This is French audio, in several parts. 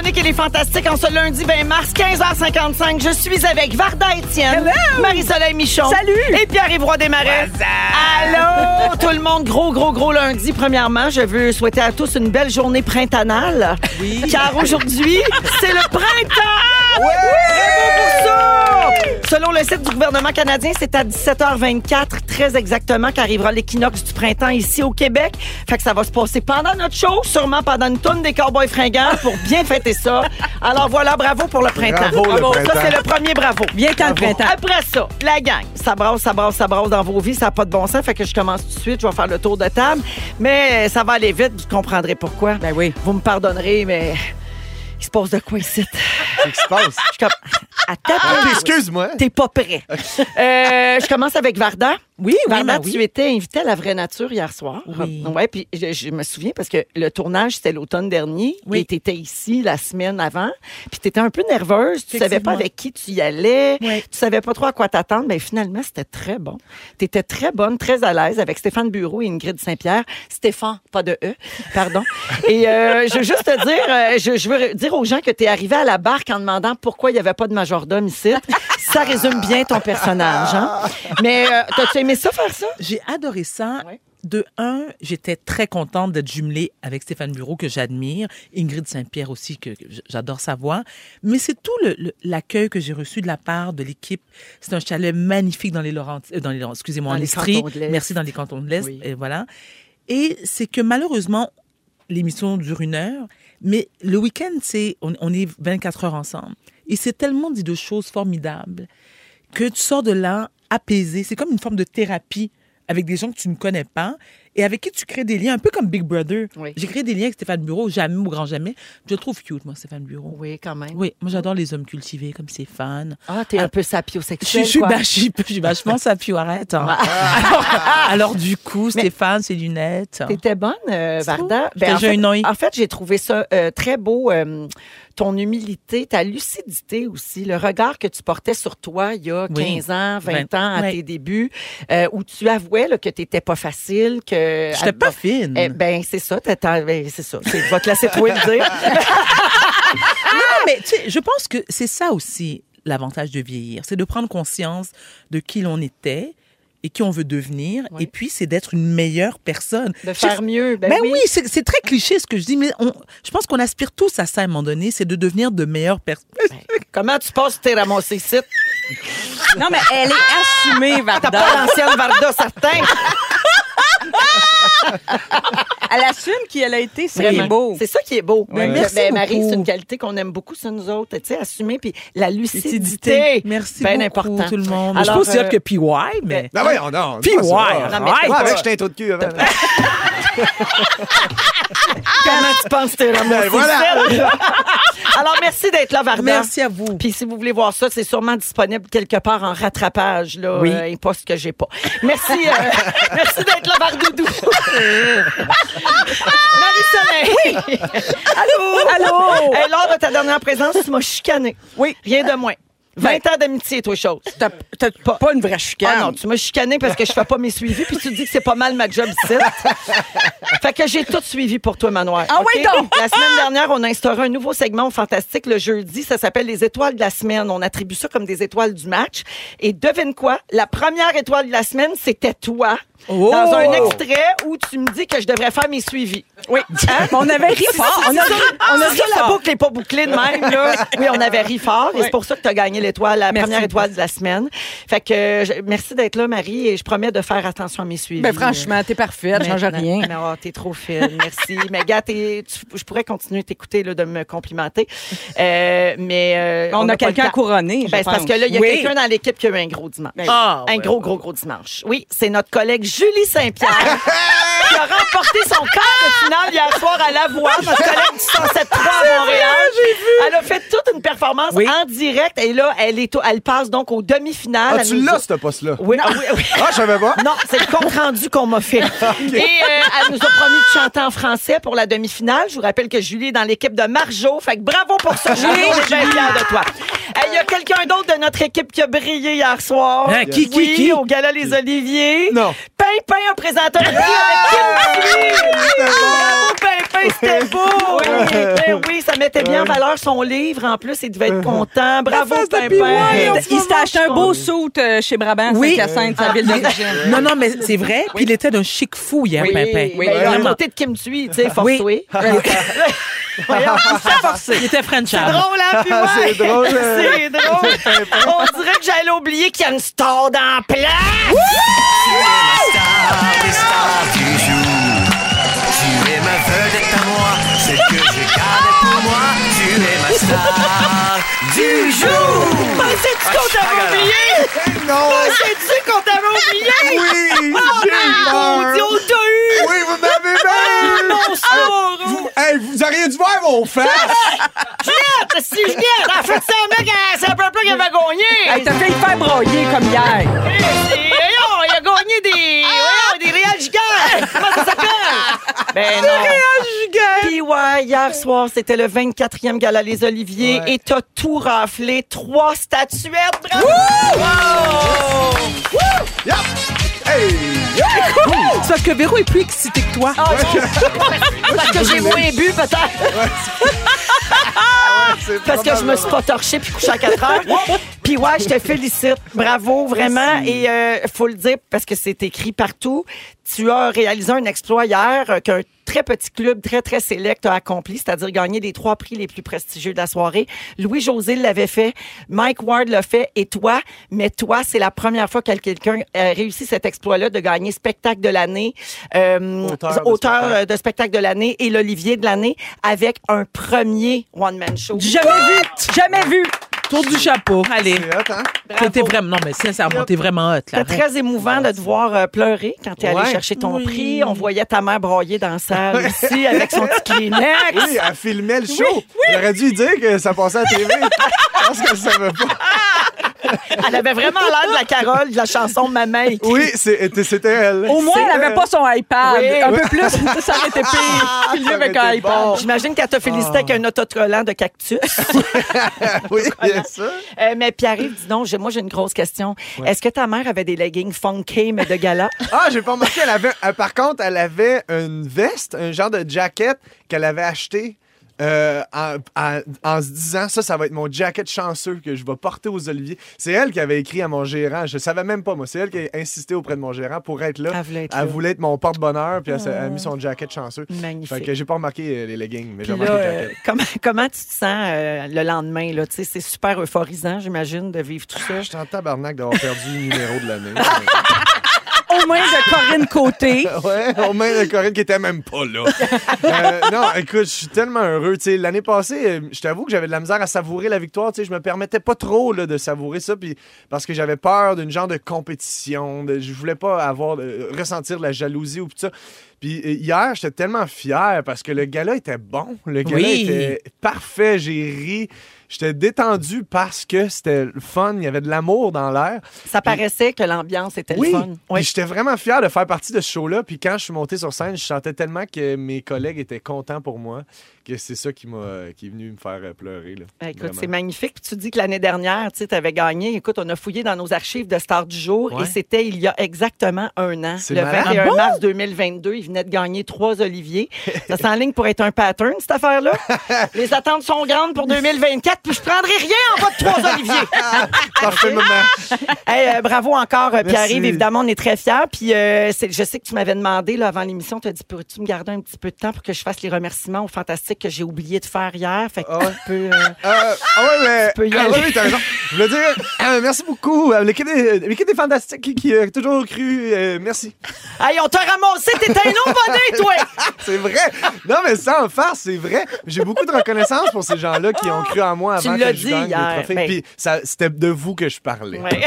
Véronique et les Fantastiques en ce lundi 20 mars, 15h55. Je suis avec Varda Étienne, Marie-Soleil Michon. Salut! Et Pierre-Yves Roy Desmarais. Allô, tout le monde. Gros, gros, gros lundi. Premièrement, je veux souhaiter à tous une belle journée printannale. Oui. Car aujourd'hui, c'est le printemps! Bravo pour ça! Selon le site du gouvernement canadien, c'est à 17h24, très exactement, qu'arrivera l'équinoxe du printemps ici au Québec. Fait que ça va se passer pendant notre show, sûrement pendant une tonne des cowboys fringants pour bien fêter ça. Alors voilà, bravo pour le printemps. Bravo, le Ça, c'est le premier bravo. Bien quand le printemps. Après ça, la gang, ça brasse, ça brasse, ça brasse dans vos vies, ça n'a pas de bon sens, fait que je commence tout de suite, je vais faire le tour de table, mais ça va aller vite, vous comprendrez pourquoi. Ben oui. Vous me pardonnerez, mais il se passe de quoi ici? Qu'est-ce qui se passe? Je suis comme, attends, Ah, Excuse-moi. t'es pas prêt. Euh, je commence avec Varda. Oui, ben oui. tu étais invitée à La Vraie Nature hier soir. Oui. Ouais, puis je, je me souviens parce que le tournage, c'était l'automne dernier. Oui. Et tu étais ici la semaine avant. Puis tu étais un peu nerveuse. Tu savais pas avec qui tu y allais. Oui. Tu savais pas trop à quoi t'attendre. Mais finalement, c'était très bon. Tu étais très bonne, très à l'aise avec Stéphane Bureau et Ingrid Saint-Pierre. Stéphane, pas de E, pardon. et euh, je veux juste te dire, euh, je, je veux dire aux gens que tu es arrivé à la barque en demandant pourquoi il n'y avait pas de majordome ici. Ça résume bien ton personnage. Hein? Mais euh, t'as-tu aimé ça, faire ça? J'ai adoré ça. Ouais. De un, j'étais très contente d'être jumelée avec Stéphane Bureau, que j'admire, Ingrid Saint-Pierre aussi, que, j'adore sa voix. Mais c'est tout le- le- l'accueil que j'ai reçu de la part de l'équipe. C'est un chalet magnifique dans les Laurentides, euh, dans les excusez-moi, en les Estrie. cantons de l'Est. Merci, dans les cantons de l'Est. Oui. Et voilà. Et c'est que malheureusement, l'émission dure une heure, mais le week-end, c'est, on, on est 24 heures ensemble. Et c'est tellement dit de choses formidables que tu sors de là apaisé. C'est comme une forme de thérapie avec des gens que tu ne connais pas et avec qui tu crées des liens, un peu comme Big Brother. Oui. J'ai créé des liens avec Stéphane Bureau, jamais au grand jamais. Je le trouve cute, moi, Stéphane Bureau. Oui, quand même. Oui, moi j'adore les hommes cultivés comme Stéphane. Ah, t'es un peu sapiosexuel, je, quoi. bah, je suis- je suis vachement sapio, arrête. hein. alors, alors, du coup, Stéphane, ses lunettes. T'étais bonne, euh? Varda? J'étais en, fait, en fait, j'ai trouvé ça euh, très beau. euh, ton humilité, ta lucidité aussi, le regard que tu portais sur toi il y a Oui. 15 ans, 20 Vingt- ans, à tes débuts, euh, où tu avouais là, que t'étais pas facile, que... J'étais pas fine. Eh ben, c'est ça, ben, c'est ça. Je vais te laisser toi le dire. Non, mais tu sais, je pense que c'est ça aussi l'avantage de vieillir, c'est de prendre conscience de qui l'on était et qui on veut devenir, Oui. et puis c'est d'être une meilleure personne. De faire Je- mieux, ben Ben oui. oui, c'est très cliché ce que je dis, mais on, je pense qu'on aspire tous à ça à un moment donné, c'est de devenir de meilleures personnes. Comment tu penses que t'es ramassé ici? Ben, Non, mais elle est assumée, T'as Varda. pas l'ancienne Varda, certain. Elle assume qui elle a été. C'est beau. C'est ça qui est beau. Ouais. Ben, Merci ben, Marie, c'est une qualité qu'on aime beaucoup sur nous autres, tu sais, assumer puis la lucidité. Lucidité. Merci Ben beaucoup important. tout le monde. Alors, je aussi euh, que PY, mais... Ben oui, on a. Puis ouais, avec un taux de cul avant. Comment tu penses que t'es ramassé Ben voilà. Alors, merci d'être là, Varda. Merci à vous. Puis si vous voulez voir ça, c'est sûrement disponible quelque part en rattrapage, là. Oui. euh, un poste que j'ai pas. Merci, euh, merci d'être là, Vardoudou. Marie-Soleil. Oui. Allô? Allô? Hey, lors de ta dernière présence, tu m'as chicané. Oui. Rien de moins. 20 ans d'amitié, toi, chose. T'as t'as pas une vraie chicane. Ah non, tu m'as chicané parce que je fais pas mes suivis, puis tu dis que c'est pas mal ma job ici. fait que j'ai tout suivi pour toi, Manoir. Ah OK? oui, donc? La semaine dernière, on a instauré un nouveau segment au Fantastique le jeudi. Ça s'appelle les étoiles de la semaine. On attribue ça comme des étoiles du match. Et devine quoi? La première étoile de la semaine, c'était toi. Oh! Dans un extrait où tu me dis que je devrais faire mes suivis. Oui. On avait ri fort. On a ri, on a ri la fort. boucle n'est pas bouclée de même. Là. Oui, on avait ri fort et c'est pour ça que tu as gagné l'étoile, la Merci. première étoile de la semaine. Fait que je- merci d'être là, Marie, et je promets de faire attention à mes suivis. Ben franchement, t'es parfaite, change rien. Mais oh, t'es trop fine, merci. mais gars, tu- je pourrais continuer de t'écouter, là, de me complimenter. Euh, mais euh, On, n'a a le quelqu'un couronné. Ben, c'est parce que là, il y a Oui. quelqu'un dans l'équipe qui a eu un gros dimanche. Ah, un ouais, gros, gros, gros dimanche. Oui, c'est notre collègue Julie Saint-Pierre qui a remporté son quart de finale hier soir à La Voix, notre collègue du 107.3 à Montréal. Elle a fait toute une performance Oui. en direct et là, elle, est au- elle passe donc aux demi-finales. Ah, Elle tu nous l'as, ce poste-là? Oui, ah oui, oui. Ah, je savais pas. Non, c'est le compte rendu qu'on m'a fait. Et euh, elle nous a promis de chanter en français pour la demi-finale. Je vous rappelle que Julie est dans l'équipe de Marjo. Fait que bravo pour ça, Julie. On est bien fiers de toi. Il y a quelqu'un d'autre de notre équipe qui a brillé hier soir? Hein, qui, qui, Oui, qui? au Gala Les Oliviers. Non. Pimpin, un présenteur de prix avec Kim Bravo, Pimpin, c'était beau. Oui, ben oui, ça mettait bien en valeur son livre. En plus, il devait être content. Bravo, Pimpin. Il s'était acheté un beau suit euh, chez Brabant, Oui. Saint-Hyacinthe, sa ville d'origine. Non, non, mais c'est vrai. Puis il était d'un chic fou hier, Pimpin. oui, à côté de Kim Tui, tu sais, force Oui. Voyons, il s'est forcé. Il était Frenchable. Drôle, hein, puis ouais. C'est drôle, euh. C'est drôle. On dirait que j'allais oublier qu'il y a une star dans la place. star des stars du jour. Tu es ma vedette à moi, celle que je garde pour moi. Ma star du jour. Pensais-tu qu'on t'avait oublié? Non! Pensais-tu qu'on t'avait oublié? Oui! Oh, J'ai mon peur! Dieu, on t'a eu! Oui, vous m'avez vu! Mon sort! Vous, hey, vous auriez dû voir mon face! Juliette! Si Juliette a fait ça, mec, c'est un peu plus qu'elle va gagner! Hey, T'as fait le faire broyer comme hier. Hey, c'est- voyons, il a gagné des, voyons, des Real Gigantes. Comment ça s'appelle? Ben non. Puis ouais, hier soir, c'était le 24e gala Les Oliviers Ouais. et t'as tout raflé. Trois statuettes. Bravo! Yup! Hey! Parce que Véro est plus excité que toi. Parce que j'ai moins bu, peut-être. C'est Parce que je me suis pas torché puis couché à 4 heures. Puis ouais, je te félicite. Bravo, vraiment. Et euh, faut le dire parce que c'est écrit partout. Tu as réalisé un exploit hier euh, qu'un très petit club très, très sélect a accompli, c'est-à-dire gagner les trois prix les plus prestigieux de la soirée. Louis-José l'avait fait, Mike Ward l'a fait et toi, mais toi, c'est la première fois que quelqu'un a réussi cet exploit-là de gagner spectacle de l'année, euh, Auteur de auteur spectacle. euh, de spectacle de l'année et l'Olivier de l'année avec un premier one-man show. Jamais vu. Jamais vu. Tour du chapeau. Allez. Hot, hein? T'es vraiment, non, mais sincèrement, t'es vraiment hot, là. C'était très émouvant de te voir euh, pleurer quand tu es allé chercher ton Oui. prix. On voyait ta mère broyer dans la salle aussi avec son petit Kleenex. Oui, elle filmait le show. J'aurais dû dire que ça passait à la TV. Je pense qu'elle savait pas. Elle avait vraiment l'air de la Carole de la chanson Maman. Oui, c'était elle. Au moins, elle avait pas son iPad. Oui. Un peu plus, ça aurait été pire. Aurait avec un iPad. bon. J'imagine qu'elle t'a félicité avec un autocollant de cactus. Oui, ça. Euh, mais Pierre-Yves, dis donc, moi j'ai une grosse question. Est-ce que ta mère avait des leggings funky mais de gala? Ah, j'ai pas remarqué. Elle avait, euh, par contre, elle avait une veste, un genre de jacket qu'elle avait acheté. Euh, en, en- en se disant ça, ça va être mon jacket chanceux que je vais porter aux Oliviers. C'est elle qui avait écrit à mon gérant. Je savais même pas, moi. C'est elle qui a insisté auprès de mon gérant pour être là. Elle voulait être Elle voulait être mon porte-bonheur, puis elle, a mis son jacket chanceux. Magnifique. Fait que j'ai pas remarqué euh, les leggings, mais j'ai remarqué là, le euh, jacket. comment, comment tu te sens euh, le lendemain? Là? Tu sais, C'est super euphorisant, j'imagine, de vivre tout ça. J'étais en tabarnak d'avoir perdu le numéro de l'année. Aux mains de Corinne Côté. Ouais, au mains de Corinne qui était même pas là. Euh, non, écoute, je suis tellement heureux. L'année passée, euh, je t'avoue que j'avais de la misère à savourer la victoire. Je me permettais pas trop là, de savourer ça puis parce que j'avais peur d'une genre de compétition. De, je voulais pas avoir euh, ressentir de la jalousie ou tout ça. Puis euh, hier, j'étais tellement fier parce que le gala était bon. Le gala Oui. était parfait. J'ai ri. J'étais détendu parce que c'était le fun. Il y avait de l'amour dans l'air. Ça paraissait que l'ambiance était Oui, le fun. Puis j'étais vraiment fier de faire partie de ce show-là. Puis quand je suis monté sur scène, je sentais tellement que mes collègues étaient contents pour moi que c'est ça qui m'a qui est venu me faire euh, pleurer. Là. Ben, écoute, c'est magnifique. Puis tu dis que l'année dernière, tu avais gagné. Écoute, on a fouillé dans nos archives de Stars du jour Ouais. et c'était il y a exactement un an. C'est Le malade. 21 Ah bon? mars 2022, il venait de gagner trois Oliviers. Ça s'enligne pour être un pattern, cette affaire-là. Les attentes sont grandes pour 2024, puis je prendrai rien en bas de trois Oliviers. Parfait, maman. Hey, euh, bravo encore, euh, Pierre-Yves. Évidemment, on est très fiers. puis euh, c'est- je sais que tu m'avais demandé là, avant l'émission, tu as dit Peux-tu me garder un petit peu de temps pour que je fasse les remerciements aux fantastiques que j'ai oublié de faire hier? Fait que Ah tu peux, euh, Euh, ah ouais, mais. peux y ah aller. ouais, oui, t'as raison. Je voulais dire, euh, merci beaucoup. L'équipe des, l'équipe des Fantastiques qui, qui a toujours cru. euh, merci. Hey, on t'a ramassé, t'étais un non-bonnet, toi C'est vrai. Non, mais sans faire, c'est vrai. J'ai beaucoup de reconnaissance pour ces gens-là qui ont cru en moi Tu avant l'as que je dit gagne hier, le trophée. ben- Puis ça- c'était de vous que je parlais. Ouais.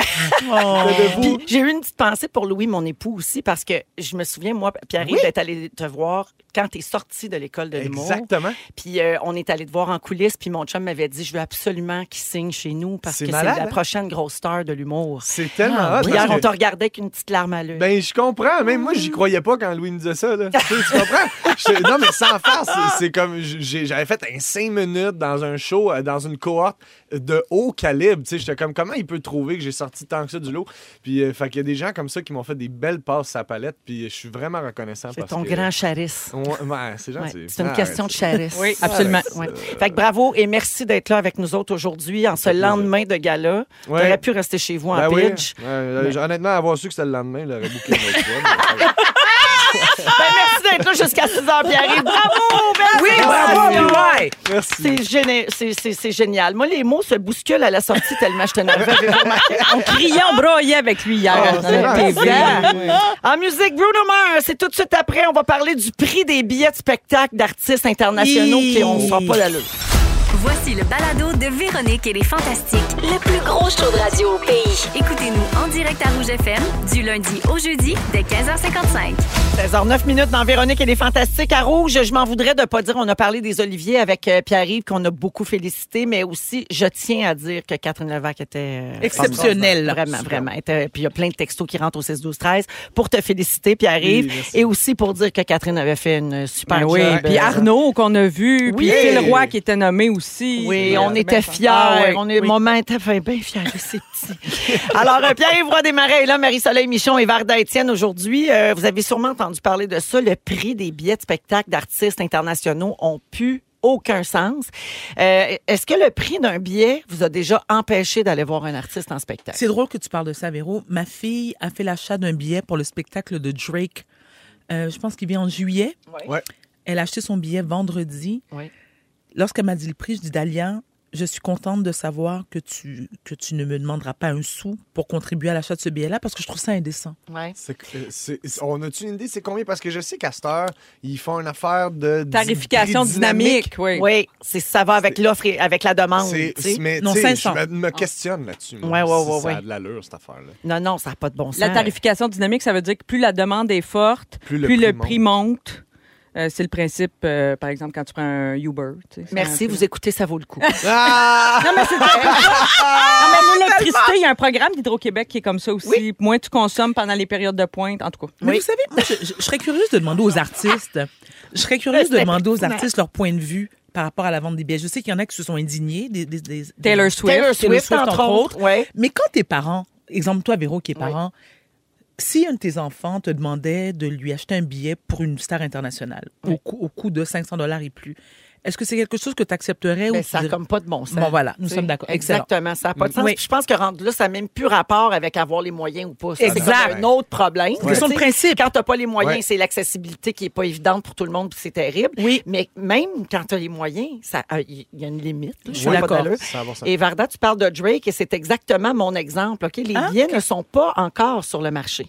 Oh. C'était de vous. Puis j'ai eu une petite pensée pour Louis, mon époux aussi, parce que je me souviens, moi, Pierre, Oui. d'être allé te voir quand t'es sorti de l'école de l'humour. Exactement. Puis euh, on est allé te voir en coulisses, puis mon chum m'avait dit, je veux absolument qu'il signe chez nous parce C'est que malade, c'est la hein? prochaine grosse star de l'humour. C'est tellement Ah, hot. oui. Hier, on que- te regardait avec une petite larme à l'œil. Ben, je comprends. Même moi, j'y croyais pas quand Louis me disait ça. Là. tu, sais, tu comprends? Je- non, mais sans faire, c'est- c'est comme. j'ai- J'avais fait un 5 minutes dans un show, euh, dans une cohorte de haut calibre. Tu sais, J'étais comme, comment il peut trouver que j'ai sorti tant que ça du lot? Puis, euh, fait qu'il y a des gens comme ça qui m'ont fait des belles passes à la palette. Puis, je suis vraiment reconnaissant. c'est parce ton que- grand charisme. Ouais, ouais, c'est Ouais, gentil. c'est une Ah, question de charisme. Oui, absolument. Ouais. Fait que bravo et merci d'être là avec nous autres aujourd'hui en ce lendemain de gala. Ouais. T'aurais pu rester chez vous en Ben oui. pitch. Ouais, euh, Honnêtement, avoir su que c'était le lendemain, il aurait bouclé une va. Ben, merci d'être là jusqu'à 6 h, Pierre. Bravo! Oui, bravo, ouais. Merci. C'est géné- c'est- c'est- c'est génial. Moi, les mots se bousculent à la sortie tellement je remarqué? On criait, on broyait avec lui hier. Ah, c'est. En musique, Bruno Mars, c'est tout de suite après. On va parler du prix des billets de spectacle d'artistes internationaux qui on ne sera pas d'allure. Voici le balado de Véronique et les Fantastiques. Le plus gros show de radio au pays. Écoutez-nous en direct à Rouge FM du lundi au jeudi dès 15h55. 16h09 minutes dans Véronique et les Fantastiques à Rouge. Je m'en voudrais de pas dire, on a parlé des Oliviers avec euh, Pierre-Yves qu'on a beaucoup félicité, mais aussi, je tiens à dire que Catherine Levac était euh, Exceptionnelle. Vraiment, vraiment. Était- puis il y a plein de textos qui rentrent au 16 12 13 pour te féliciter, Pierre-Yves, Oui, et aussi pour dire que Catherine avait fait une super oui, job. puis Euh, Arnaud qu'on a vu, puis. Phil Roy qui était nommé aussi. Oui, on était fiers. Ah oui, on est, maman était bien fière de ces petits. Alors, euh, Pierre-Yves Roy Desmarais est là, Marie-Soleil Michon et Varda Étienne aujourd'hui. Euh, vous avez sûrement entendu parler de ça. Le prix des billets de spectacle d'artistes internationaux ont pu aucun sens. Euh, Est-ce que le prix d'un billet vous a déjà empêché d'aller voir un artiste en spectacle? C'est drôle que tu parles de ça, Véro. Ma fille a fait l'achat d'un billet pour le spectacle de Drake. Euh, je pense qu'il vient en juillet. Ouais. Elle a acheté son billet vendredi. Oui. Lorsqu'elle m'a dit le prix, je dis Dalia, je suis contente de savoir que tu, que tu ne me demanderas pas un sou pour contribuer à l'achat de ce billet-là parce que je trouve ça indécent. Ouais. C'est- euh, c'est- on a-tu une idée, c'est combien? Parce que je sais qu'à cette heure, ils font une affaire de. Tarification dynamique, oui. Oui, c'est ça va avec l'offre et avec la demande. C'est, mais Non, tu sais, 500. je me, me questionne là-dessus. moi, Ouais, ouais, si ouais, ça a de l'allure, cette affaire-là. Non, non, ça n'a pas de bon sens. La tarification dynamique, ça veut dire que plus la demande est forte, Plus plus le le, prix prix monte. Euh, c'est le principe, euh, par exemple, quand tu prends un Uber. tu sais, Merci, un vous écoutez, ça vaut le coup. Ah! Non, mais c'est Non, mais l'électricité, il y a un programme d'Hydro-Québec qui est comme ça aussi. Moins tu consommes pendant les périodes de pointe, en tout cas. Mais vous savez, moi, je, je- je serais curieuse de demander aux artistes, je serais curieuse de demander aux artistes leur point de vue par rapport à la vente des billets. Je sais qu'il y en a qui se sont indignés. Des, des- des- Taylor des- Swift. Taylor Swift, entre autres. Ouais. Mais quand tes parents, exemple toi, Véro, qui est parent, si un de tes enfants te demandait de lui acheter un billet pour une star internationale au, coût, au coût de 500 dollars et plus, est-ce que c'est quelque chose que tu accepterais ou ça n'a comme pas de bon sens. Bon, voilà, nous sommes d'accord. Exactement, ça n'a pas de sens. Oui. Puis je pense que rendu là, ça n'a même plus rapport avec avoir les moyens ou pas. C'est un autre problème. Tu sais, principe. Quand tu n'as pas les moyens, Ouais. c'est l'accessibilité qui n'est pas évidente pour tout le monde, puis c'est terrible. Oui. Mais même quand tu as les moyens, ça- euh, il y a une limite. là. Je suis d'accord. Et Varda, tu parles de Drake et c'est exactement mon exemple. Ok, Les Ah, billets ne sont pas encore sur le marché.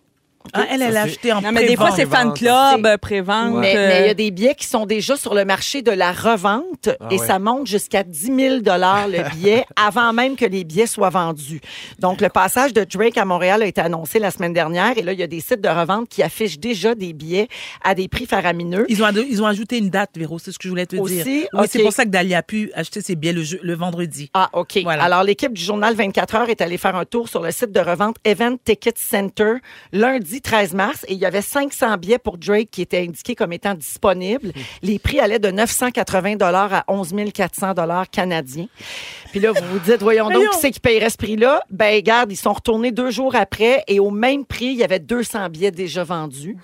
Ah, elle, elle a acheté en Non, mais des fois, c'est fan Prévente, club, euh, prévente. Mais euh, mais il y a des billets qui sont déjà sur le marché de la revente Ah et ouais. ça monte jusqu'à 10 000 le billet avant même que les billets soient vendus. Donc, le passage de Drake à Montréal a été annoncé la semaine dernière et là, il y a des sites de revente qui affichent déjà des billets à des prix faramineux. Ils ont, ils ont ajouté une date, Véro, c'est ce que je voulais te Aussi? dire. Oui, Ok. c'est pour ça que Dali a pu acheter ses billets le, jeu- le vendredi. Ah, OK. Voilà. Alors, l'équipe du journal 24 heures est allée faire un tour sur le site de revente Event Ticket Center lundi 13 mars et il y avait 500 billets pour Drake qui étaient indiqués comme étant disponibles. Les prix allaient de 980 à 11 400 canadiens. Puis là, vous vous dites, voyons donc, qui c'est qui payerait ce prix-là? Ben, regarde, ils sont retournés deux jours après et au même prix, il y avait 200 billets déjà vendus.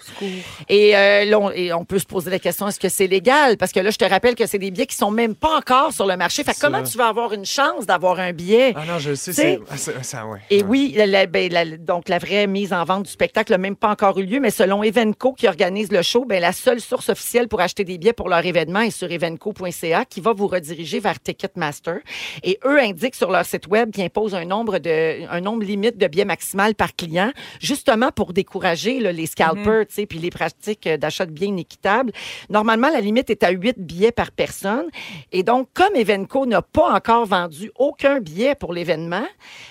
Et, euh, là, on, et on peut se poser la question, est-ce que c'est légal? Parce que là, je te rappelle que c'est des billets qui sont même pas encore sur le marché. Fait comment tu vas avoir une chance d'avoir un billet? Ah non, je sais, c'est. ah, c'est- ça, ouais. Et oui, la- ben, la- donc la vraie mise en vente du spectacle, le même pas encore eu lieu, mais selon Evenco qui organise le show, ben, la seule source officielle pour acheter des billets pour leur événement est sur evenco.ca qui va vous rediriger vers Ticketmaster. Et eux indiquent sur leur site web qu'ils imposent un nombre, de, un nombre limite de billets maximal par client, justement pour décourager là, les scalpers, tu sais, puis les pratiques d'achat de biens inéquitables. Normalement, la limite est à 8 billets par personne. Et donc, comme Evenco n'a pas encore vendu aucun billet pour l'événement,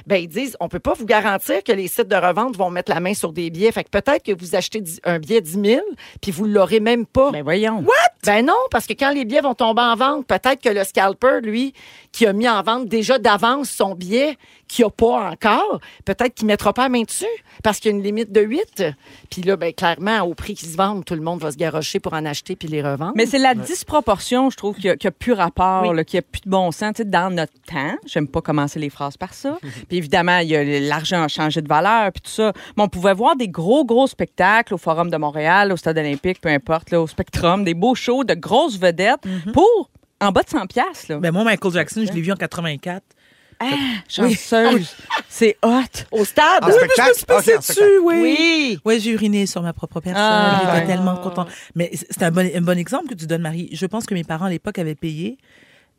ben, ils disent, on peut pas vous garantir que les sites de revente vont mettre la main sur des billets. Fait que peut-être que vous achetez un billet 10 000, puis vous l'aurez même pas. Ben voyons. Ben non, parce que quand les billets vont tomber en vente, peut-être que le scalper, lui, qui a mis en vente déjà d'avance son billet, qui a pas encore, peut-être qu'il mettra pas la main dessus, parce qu'il y a une limite de 8. Puis là, ben clairement, au prix qu'ils se vendent, tout le monde va se garrocher pour en acheter puis les revendre. Mais c'est la disproportion, je trouve, qui a, qui a plus rapport, Oui. là, qui a plus de bon sens. Tu sais, dans notre temps, j'aime pas commencer les phrases par ça. puis évidemment, il y a l'argent a changé de valeur, puis tout ça. Mais on pouvait voir des gros, gros spectacles au Forum de Montréal, au Stade olympique, peu importe, là, au Spectrum, des beaux shows de grosses vedettes pour en bas de 100 piastres, là. Ben moi, Michael Jackson, je l'ai vu en 84. Chanceuse. C'est hot. Au stade. En spectacle? Ok, en spectacle. oui. Oui, j'ai uriné sur ma propre personne. Ah, J'étais tellement content. Mais c'est un bon, un bon exemple que tu donnes, Marie. Je pense que mes parents, à l'époque, avaient payé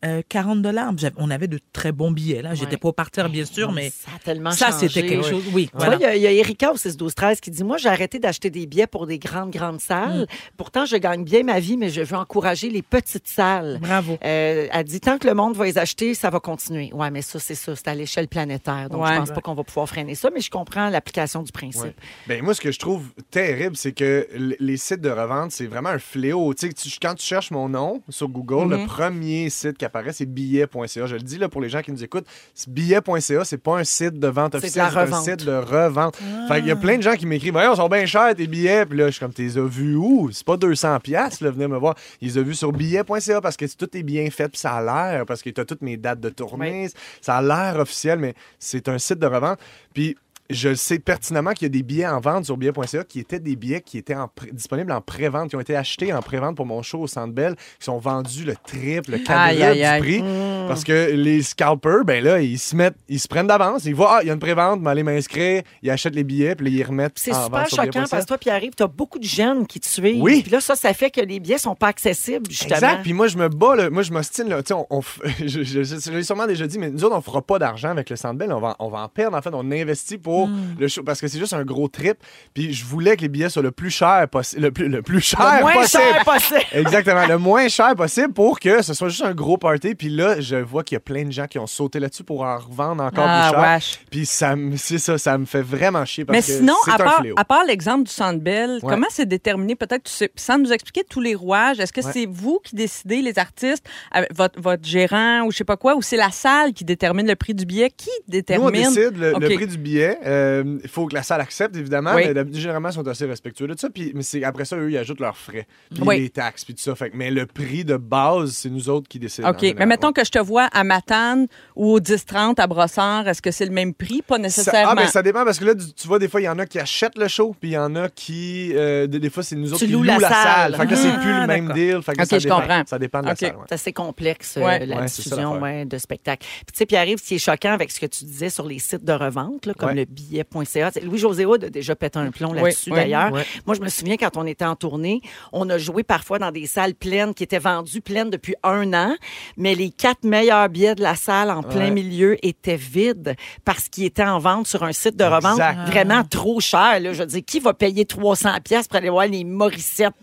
euh, 40 dollars. On avait de très bons billets. là. J'étais Ouais. pas au parterre, bien sûr, mais Ça a tellement ça, changé. c'était quelque chose. Oui, Tu vois, voilà. il y a- il y, a Erika au 6 12 13 qui dit moi j'ai arrêté d'acheter des billets pour des grandes grandes salles. Pourtant je gagne bien ma vie mais je veux encourager les petites salles. Bravo. Euh, elle dit tant que le monde va les acheter, ça va continuer. Ouais, mais ça c'est ça, c'est à l'échelle planétaire. Donc Ouais. je pense pas qu'on va pouvoir freiner ça, mais je comprends l'application du principe. Ouais. Ben, moi, ce que je trouve terrible, c'est que les sites de revente, c'est vraiment un fléau. Tu quand tu cherches mon nom sur Google, le premier site qui apparaît, c'est billet.ca. Je le dis là pour les gens qui nous écoutent, billet.ca, c'est pas un site de vente C'est officiel, de la c'est un site de revente. Fait qu'il y a plein de gens qui m'écrivent Voyons, ils sont bien chers tes billets. Puis là, je suis comme, t'es vus où? C'est pas 200$, piastres, là, venez me voir. Ils ont vus sur billet.ca parce que tout est bien fait, puis ça a l'air, parce que tu as toutes mes dates de tournée. Ça a l'air officiel, mais c'est un site de revente. Puis je sais pertinemment qu'il y a des billets en vente sur billet.ca qui étaient des billets qui étaient en disponibles en pré-vente, qui ont été achetés en pré-vente pour mon show au Centre Bell, qui sont vendus le triple, le quadruple du prix. Parce que les scalpers, ben là, ils se mettent, ils se prennent d'avance, ils voient, ah, il y a une pré-vente, mais aller m'inscrire, ils achètent les billets, puis ils remettent C'est super choquant parce que toi, Pierre-Yves, tu as beaucoup de jeunes qui te suivent. Oui. Puis là, ça, ça fait que les billets sont pas accessibles, justement. Exact. Puis moi, je me bats, là. moi, je m'ostine. là. Tu sais, on, on je, je- je- je l'ai sûrement déjà dit, mais nous autres, on fera pas d'argent avec le Centre Bell. On va, on va en perdre. En fait, on investit pour Le show parce que c'est juste un gros trip. Puis je voulais que les billets soient le plus cher possible. Le plus, le plus cher Le moins possible. cher possible. Exactement, le moins cher possible pour que ce soit juste un gros party. Puis là, je vois qu'il y a plein de gens qui ont sauté là-dessus pour en revendre encore Ah, plus cher. wesh. Puis ça, c'est ça, ça me fait vraiment chier parce Mais sinon, à part, à part l'exemple du Centre Bell, Ouais. comment c'est déterminé, peut-être, tu sais, sans nous expliquer tous les rouages, est-ce que Ouais. c'est vous qui décidez, les artistes, avec votre, votre gérant ou je sais pas quoi, ou c'est la salle qui détermine le prix du billet? Qui Nous, détermine? on décide le, prix du billet. Euh, Il faut que la salle accepte, évidemment, Oui. mais d'habitude, généralement, ils sont assez respectueux de ça. Puis, mais c'est- après ça, eux, ils ajoutent leurs frais, puis Oui. les taxes, puis tout ça. Fait, mais le prix de base, c'est nous autres qui décident. OK. Mais mettons que je te vois à Matane ou au 10-30 à Brossard, est-ce que c'est le même prix? Pas Ça, nécessairement. ah, ben, ça dépend parce que là, tu vois, des fois, il y en a qui achètent le show, puis il y en a qui. euh, des, des fois, c'est nous autres Tu qui louent la la, salle. salle. Fait que là, c'est Ah, plus le même deal. Fait que OK, ça je dépend. comprends. Ça dépend de la salle. ouais. C'est assez complexe, euh, Ouais. la Ouais, ça, diffusion de spectacle. Puis, tu sais, Pierre-Yves, ce qui est choquant avec ce que tu disais sur les sites de revente, là, comme Ouais. le billet.ca, Louis-José a déjà pété un plomb là-dessus, oui. d'ailleurs. Moi, je me souviens, quand on était en tournée, on a joué parfois dans des salles pleines qui étaient vendues pleines depuis un an, mais les quatre meilleurs billets de la salle en plein milieu étaient vides parce qu'ils étaient en vente sur un site de revente Exact. vraiment trop cher. Là. Je veux dire, qui va payer 300 pièces pour aller voir les Morissettes?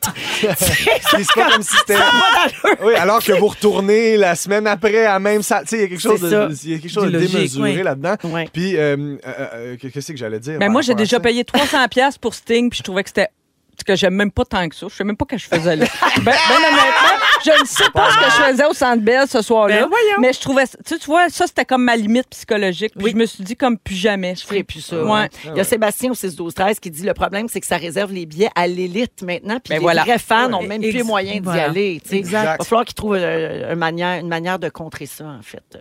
C'est pas comme si c'était. Oui, alors que vous retournez la semaine après à la même salle. Tu sais, il y a quelque chose de, ça. il y a quelque chose de Du logique, démesuré oui. là-dedans. Puis, euh, euh, euh, qu'est-ce que j'allais dire? Ben par moi, j'ai déjà payé 300 pièces pour Sting, puis je trouvais que c'était que j'aime même pas tant que ça. Je sais même pas ce que je faisais là. ben, ben honnêtement, je ne sais pas ce que je faisais au Centre Bell ce soir-là. Ben, voyons. mais je trouvais, tu sais, tu vois, ça c'était comme ma limite psychologique. Puis Oui. je me suis dit comme plus jamais. Je ferai plus ça. Ouais. Il y a Sébastien au 6 12 13 qui dit le problème c'est que ça réserve les billets à l'élite maintenant puis Ben les voilà. vrais fans n'ont Ouais. même plus les moyens d'y aller, tu sais. Exact. Il va falloir qu'ils trouvent euh, une manière une manière de contrer ça en fait.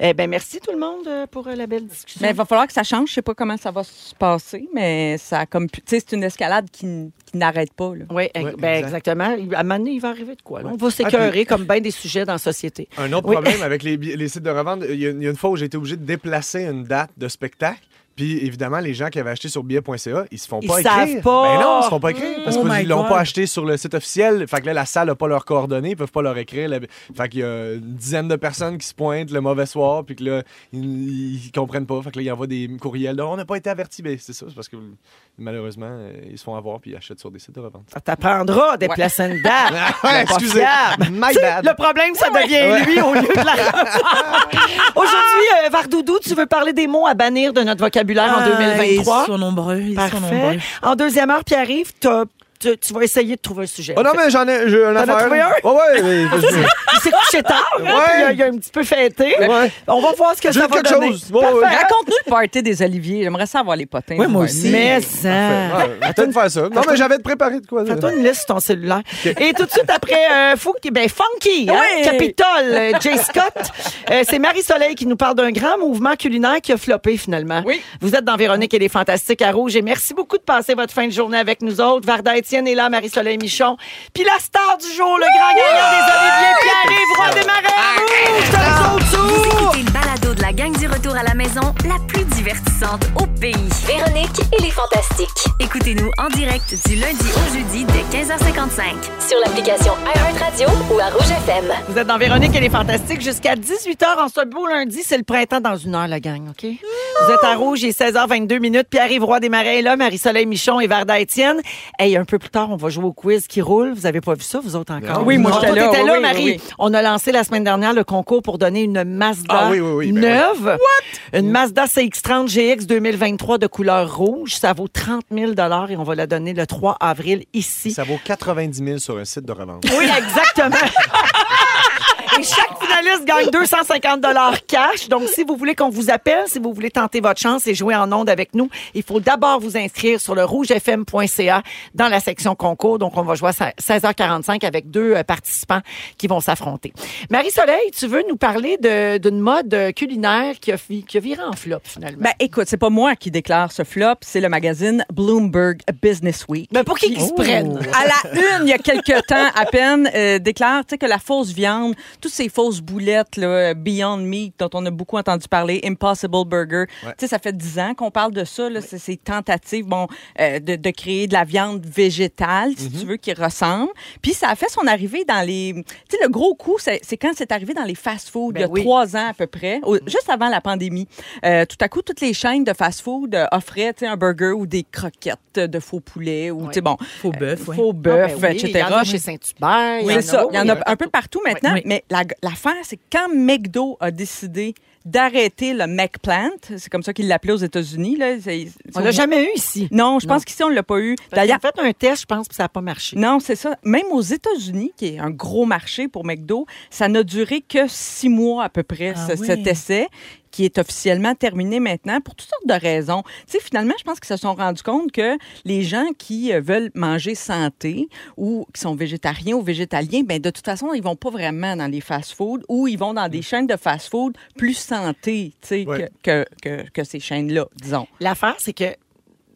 Eh ben merci tout le monde euh, pour euh, la belle discussion. Mais il va falloir que ça change. Je sais pas comment ça va se passer, mais ça a comme, pu- tu sais, c'est une escalade qui, n- qui n'arrête pas. Là. oui, ben, exact. exactement. À un moment donné, il va arriver de quoi. là. On va s'écœurer comme bien des sujets dans la société. Un autre Oui. problème avec les, sites de revente, il y, a, il y a une fois où j'ai été obligé de déplacer une date de spectacle Puis évidemment, les gens qui avaient acheté sur billet.ca, ils se font Ils pas savent écrire. pas. Ben non, ils se font pas écrire parce Oh qu'ils l'ont pas acheté sur le site officiel. Fait que là, la salle n'a pas leurs coordonnées, ils peuvent pas leur écrire. Fait qu'il y a une dizaine de personnes qui se pointent le mauvais soir, puis que là, ils, ils comprennent pas. Fait que là, ils envoient des courriels. de, on n'a pas été avertis. Ben, c'est ça, c'est parce que malheureusement, euh, ils se font avoir puis ils achètent sur des sites de revente. Ça t'apprendra des Ouais. placentas. Ouais, excusez. My bad. Le problème, ça devient lui au lieu de la. Aujourd'hui, euh, Vardoudou, tu veux parler des mots à bannir de notre vocabulaire en Ah, 2023? Ils sont nombreux. Ils sont Parfait. nombreux. En deuxième heure, Pierre-Yves, t'as- tu, tu vas essayer de trouver un sujet. Oh non, mais j'en ai, j'ai un T'en as affaire. trouvé un? Ouais, ouais. mais- Il s'est couché tard, hein, Ouais. puis il a, il a un petit peu fêté. Ouais. On va voir ce que ça va quelque donner. chose. Ouais, ouais. Raconte-nous le party des oliviers. J'aimerais savoir les potins. Ouais, moi aussi. Mais Ouais, ça. va peut-être faire ça. Non, mais j'avais préparé de quoi. Fais-toi une liste sur ton cellulaire. Et tout de suite après, euh, fou- ben, Funky, hein, Ouais. Capitole, euh, Jay Scott. Euh, c'est Marie-Soleil qui nous parle d'un grand mouvement culinaire qui a floppé finalement. Oui. Vous êtes dans Véronique et les Fantastiques à Rouge et merci beaucoup de passer votre fin de journée avec nous autres. Varda Étienne est là, Marie-Soleil Michon. Puis la star du jour, le grand gagnant des Oliviers, Pierre-Yves Roy des Marais à Rouge. Dans le Vous écoutez le balado de la gang du retour à la maison, la plus divertissante au pays. Véronique et les Fantastiques. Écoutez-nous en direct du lundi au jeudi dès 15h55. Sur l'application iHeartRadio ou à Rouge FM. Vous êtes dans Véronique et les Fantastiques jusqu'à 18h en ce beau lundi. C'est le printemps dans une heure, la gang, OK? Vous êtes à Rouge, il est 16h22 minutes. Pierre-Yves Roy des Marais est là, Marie-Soleil Michon et Varda Étienne. Hey, un peu plus tard, on va jouer au quiz qui roule. Vous avez pas vu ça, vous autres encore? Oui, moi, j'étais toi, là. t'étais là, oui, Marie. oui. On a lancé la semaine dernière le concours pour donner une Mazda Ah oui, oui, oui, ben neuve. Une Mazda CX-30 GX 2023 de couleur rouge. Ça vaut 30 000 et on va la donner le 3 avril ici. Ça vaut 90 000 sur un site de revente. Oui, exactement. Et chaque finaliste gagne 250 dollars cash. Donc, si vous voulez qu'on vous appelle, si vous voulez tenter votre chance et jouer en ondes avec nous, il faut d'abord vous inscrire sur le rougefm.ca dans la section concours. Donc, on va jouer à 16h45 avec deux euh, participants qui vont s'affronter. Marie-Soleil, tu veux nous parler d'une mode euh, culinaire qui a, fi- qui a viré en flop, finalement? Ben, écoute, c'est pas moi qui déclare ce flop, c'est le magazine Bloomberg Business Week. Ben, pour qui qu'ils se prennent? À la une, il y a quelques temps à peine, euh, déclare que la fausse viande, toutes ces fausses boulettes, là, Beyond Meat, dont on a beaucoup entendu parler, Impossible Burger, tu sais, ça fait dix ans qu'on parle de ça, là, c'est ces tentatives bon, euh, de, de créer de la viande végétale, si tu veux, qui ressemble. Puis ça a fait son arrivée dans les... Tu sais, le gros coup, c'est quand c'est arrivé dans les fast-food, Ben il y a oui. trois ans à peu près, au- juste avant la pandémie. Euh, tout à coup, toutes les chaînes de fast-food euh, offraient un burger ou des croquettes de faux poulet ou, tu sais, bon, Faux bœuf, ouais. faux Ah, bœuf, ben oui, etc. Il y en a chez Saint-Hubert. Oui, c'est ça. Il y en a un peu partout maintenant. Oui. Mais la- l'affaire, c'est que quand McDo a décidé d'arrêter le McPlant, c'est comme ça qu'ils l'appelaient aux États-Unis. On l'a jamais eu ici. Non, je Non. pense qu'ici, on l'a pas eu. D'ailleurs, fait un test, je pense, puis ça n'a pas marché. non, c'est ça. Même aux États-Unis, qui est un gros marché pour McDo, ça n'a duré que six mois à peu près, Ah ce- oui. cet essai qui est officiellement terminé maintenant pour toutes sortes de raisons. Tu sais, finalement, je pense qu'ils se sont rendus compte que les gens qui euh, veulent manger santé ou qui sont végétariens ou végétaliens, ben de toute façon, ils vont pas vraiment dans les fast-foods ou ils vont dans des chaînes de fast-food plus santé, tu sais, Ouais. que, que, que, que ces chaînes-là, disons. L'affaire, c'est que, tu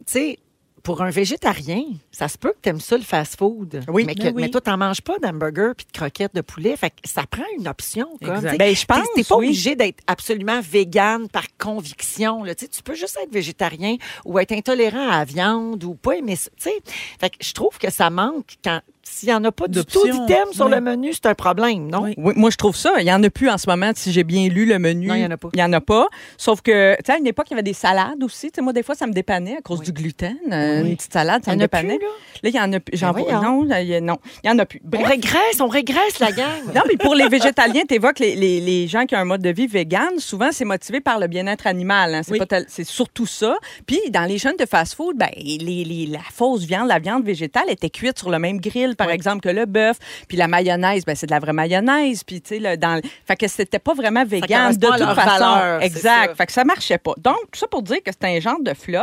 sais, pour un végétarien, ça se peut que tu aimes ça le fast-food. Oui. Mais, que, Ben oui. mais toi, tu manges pas d'hamburger puis de croquettes de poulet. Fait que ça prend une option. Comme. Ben, je T'es- pense, T'es pas oui. obligé d'être absolument végane par conviction. Là. Tu sais, tu peux juste être végétarien ou être intolérant à la viande ou pas aimer ça. Tu sais. Fait que je trouve que ça manque quand. S'il n'y en a pas du tout d'items sur Oui. le menu, c'est un problème, non? Oui. Oui, moi, je trouve ça. Il n'y en a plus en ce moment, si j'ai bien lu le menu. Non, il y en a pas. Il n'y en a pas. Sauf que, tu sais, à une époque, il y avait des salades aussi. Tu sais, moi, des fois, ça me dépannait à cause du gluten. Euh, Une petite salade, ça me en a plus, dépannait. là? Là, il y en a plus. J'en Ben vois. voyons. Non, il y a- non, il y en a plus. On régresse, on régresse la gang. Non, mais pour les végétaliens, tu évoques les, les, les gens qui ont un mode de vie vegan. Souvent, c'est motivé par le bien-être animal. hein. C'est tel- surtout ça. Puis, dans les chaînes de fast-food, ben, les, les- la fausse viande, la viande végétale était cuite sur le même grill, par exemple, que le bœuf. Puis la mayonnaise, ben, c'est de la vraie mayonnaise. Puis, tu sais, dans... Fait que c'était pas vraiment vegan de toute leur façon. valeur, exact. ça. Fait que ça marchait pas. Donc, tout ça pour dire que c'était un genre de flop.